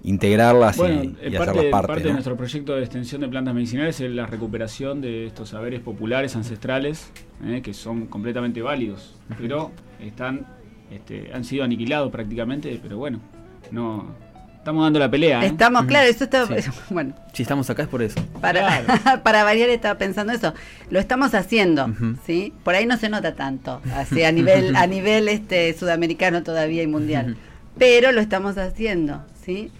integrarlas y- Bueno, y, eh, hacerlas parte, parte. parte de ¿no? nuestro proyecto de extensión de plantas medicinales es la recuperación de estos saberes populares, ancestrales, eh, que son completamente válidos, pero están, este, han sido aniquilados prácticamente, pero bueno, no estamos dando la pelea. ¿eh? Estamos, claro, eso está. Sí. Bueno, Si estamos acá es por eso. para, para variar estaba pensando eso. Lo estamos haciendo, Ujú. ¿sí? Por ahí no se nota tanto, así a nivel, a nivel este sudamericano todavía y mundial. Ujú. Pero lo estamos haciendo, ¿sí?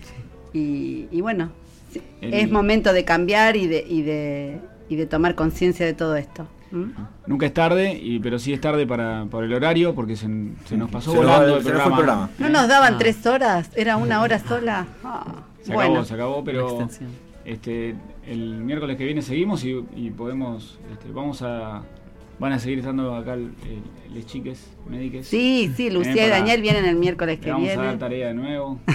Y, y bueno, sí, El- es momento de cambiar y de, y de, y de tomar conciencia de todo esto. ¿m? Nunca es tarde, y, pero sí es tarde para, por el horario, porque se, se nos pasó Se volando va- el programa. ¿No nos daban Ah. tres horas? ¿Era una hora sola? Ah, Se bueno, acabó, se acabó, pero este, el miércoles que viene seguimos y, y podemos, este, vamos a, van a seguir estando acá les chiques, médiques. sí, sí, Lucía y Daniel vienen el miércoles Le que vamos a dar viene. tarea de nuevo.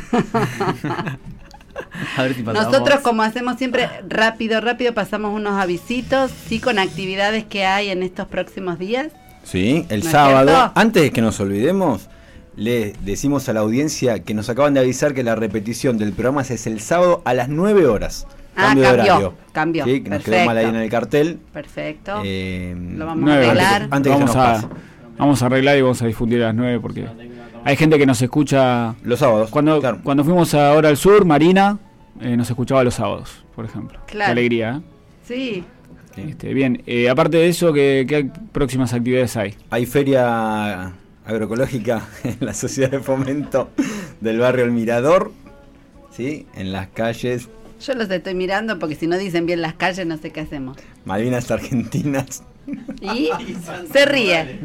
A ver si pasamos. Nosotros, como hacemos siempre, rápido, rápido pasamos unos avisitos, sí, con actividades que hay en estos próximos días. Sí, el ¿No es sábado. cierto? Antes de que nos olvidemos, le decimos a la audiencia que nos acaban de avisar que la repetición del programa es el sábado a las 9 horas. Ah, Cambio de cambió, horario. cambió, Sí, que nos quedó perfecto. mal ahí en el cartel. Perfecto. Eh, Lo vamos Nueve. a arreglar. Antes- antes de que vamos, a, pase. vamos a arreglar y vamos a difundir a las 9 porque hay gente que nos escucha. Los sábados. Cuando, claro. cuando fuimos ahora al sur, Marina eh, nos escuchaba los sábados, por ejemplo. Claro. Qué alegría. ¿eh? Sí. Sí. Este, bien, eh, aparte de eso, ¿qué, qué próximas actividades hay? Hay feria agroecológica en la sociedad de fomento del barrio El Mirador. ¿Sí? En las calles Yo los estoy mirando porque si no dicen bien las calles no sé qué hacemos. Malvinas Argentinas Y se ríe.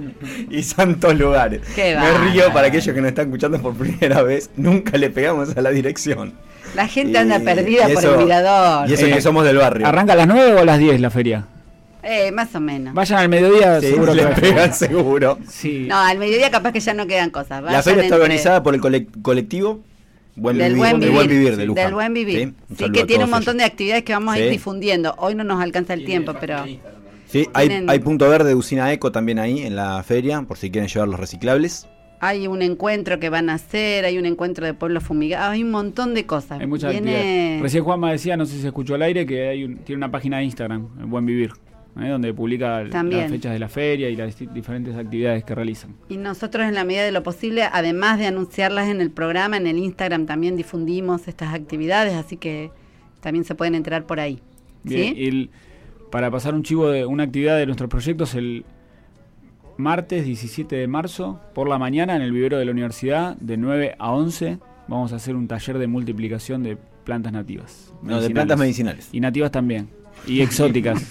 y santos lugares. Qué Me río para aquellos que nos están escuchando por primera vez. Nunca le pegamos a la dirección. La gente Y- anda perdida por el mirador. Y eso Eh, que somos del barrio. ¿Arranca a las 9 o a las 10 la feria? Eh, más o menos. Vayan al mediodía, Sí, seguro que le va a pegan seguro. Sí. No, al mediodía capaz que ya no quedan cosas. La feria está entre- organizada por el colec- colectivo Buen del Vivir, buen del vivir, Buen Vivir de Luján. del buen vivir. Sí, que tiene un montón ellos. de actividades que vamos a ir difundiendo. Hoy no nos alcanza el tiempo, pero Sí, hay, hay punto verde de Usina Eco también ahí en la feria, por si quieren llevar los reciclables. hay un encuentro que van a hacer, hay un encuentro de pueblos fumigados, hay un montón de cosas. Hay muchas Viene- actividades. Recién Juanma decía, no sé si se escuchó al aire, que hay un- tiene una página de Instagram, El Buen Vivir, ¿eh? donde publica También. las fechas de la feria y las diferentes actividades que realizan. Y nosotros en la medida de lo posible, además de anunciarlas en el programa, en el Instagram también difundimos estas actividades, así que también se pueden enterar por ahí. Bien, ¿Sí? el- para pasar un chivo de una actividad de nuestros proyectos, el martes 17 de marzo, por la mañana, en el vivero de la universidad, de 9 a 11, vamos a hacer un taller de multiplicación de plantas nativas. No, de plantas medicinales. Y nativas también. Y exóticas.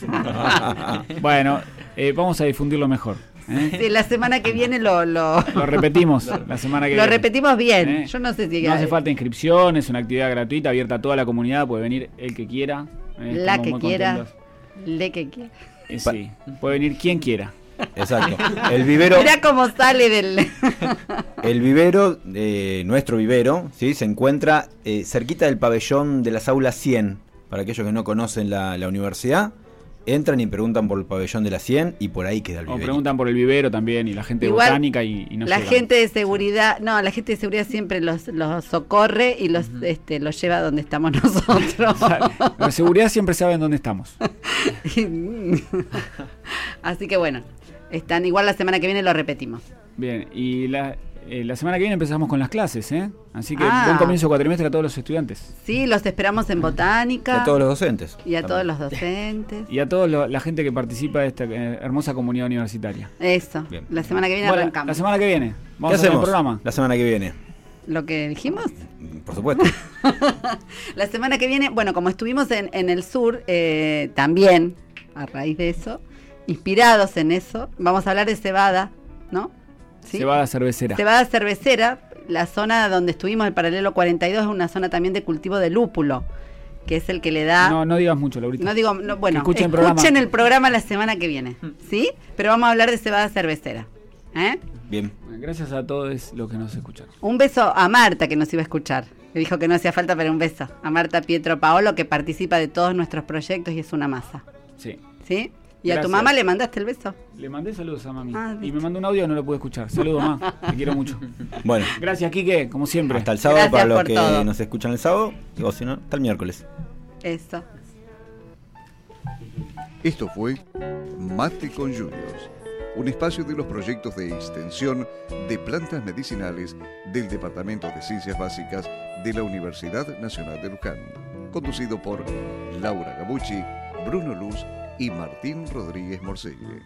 bueno, eh, vamos a difundirlo mejor. ¿eh? Sí, la semana que viene lo, lo, Lo repetimos la semana que lo viene. repetimos bien. ¿Eh? Yo no sé si... No hace falta inscripción, es una actividad gratuita, abierta a toda la comunidad, puede venir el que quiera. ¿eh? La que quiera. contentos. Le que quiera. Eh, sí, puede venir quien quiera. Exacto. El vivero, Mira cómo sale del... el vivero, eh, nuestro vivero, ¿sí? se encuentra eh, cerquita del pabellón de las aulas 100. Para aquellos que no conocen la, la universidad, entran y preguntan por el pabellón de la 100 y por ahí queda el O vivero. preguntan por el vivero también y la gente Igual, botánica y, y no la llegan. gente de seguridad, no, la gente de seguridad siempre los, los socorre y los, este, los lleva donde estamos nosotros. La seguridad siempre saben dónde estamos. Así que bueno, están igual la semana que viene lo repetimos. Bien, y la, eh, la semana que viene empezamos con las clases, ¿eh? Así que Ah. buen comienzo de cuatrimestre a todos los estudiantes. Sí, los esperamos en Y botánica a todos los docentes. y a también. todos los docentes. Y a toda la gente que participa de esta eh, hermosa comunidad universitaria. Eso, Bien. la semana que viene Bueno, arrancamos. la semana que viene. ¿Qué Vamos a hacer el hacemos programa. la semana que viene? Lo que dijimos. Por supuesto. La semana que viene, bueno, como estuvimos en, en el sur, eh, también, a raíz de eso, inspirados en eso, vamos a hablar de cebada, ¿no? ¿Sí? Cebada cervecera. Cebada cervecera, la zona donde estuvimos, el paralelo 42, es una zona también de cultivo de lúpulo, que es el que le da... No, no digas mucho, Laurita. No digo, no, bueno, escuchen escuchen, el programa. el programa la semana que viene, ¿sí? Pero vamos a hablar de cebada cervecera. ¿eh? Bien. Gracias a todos los que nos escucharon. Un beso a Marta que nos iba a escuchar. Me dijo que no hacía falta, pero un beso. A Marta Pietro Paolo que participa de todos nuestros proyectos y es una masa. Sí. ¿Sí? ¿Y a tu mamá le mandaste el beso? Le mandé saludos a mami. Ah, y me mandó un audio y no lo pude escuchar. Saludos, mamá. Te quiero mucho. Bueno, Gracias, Quique, como siempre. hasta el sábado Gracias para los que todo. nos escuchan el sábado. Y o si no, hasta el miércoles. Eso. Esto fue Mate con Juniors, un espacio de los proyectos de extensión de plantas medicinales del Departamento de Ciencias Básicas de la Universidad Nacional de Luján, conducido por Laura Gabucci, Bruno Luz y Martín Rodríguez Morcelle.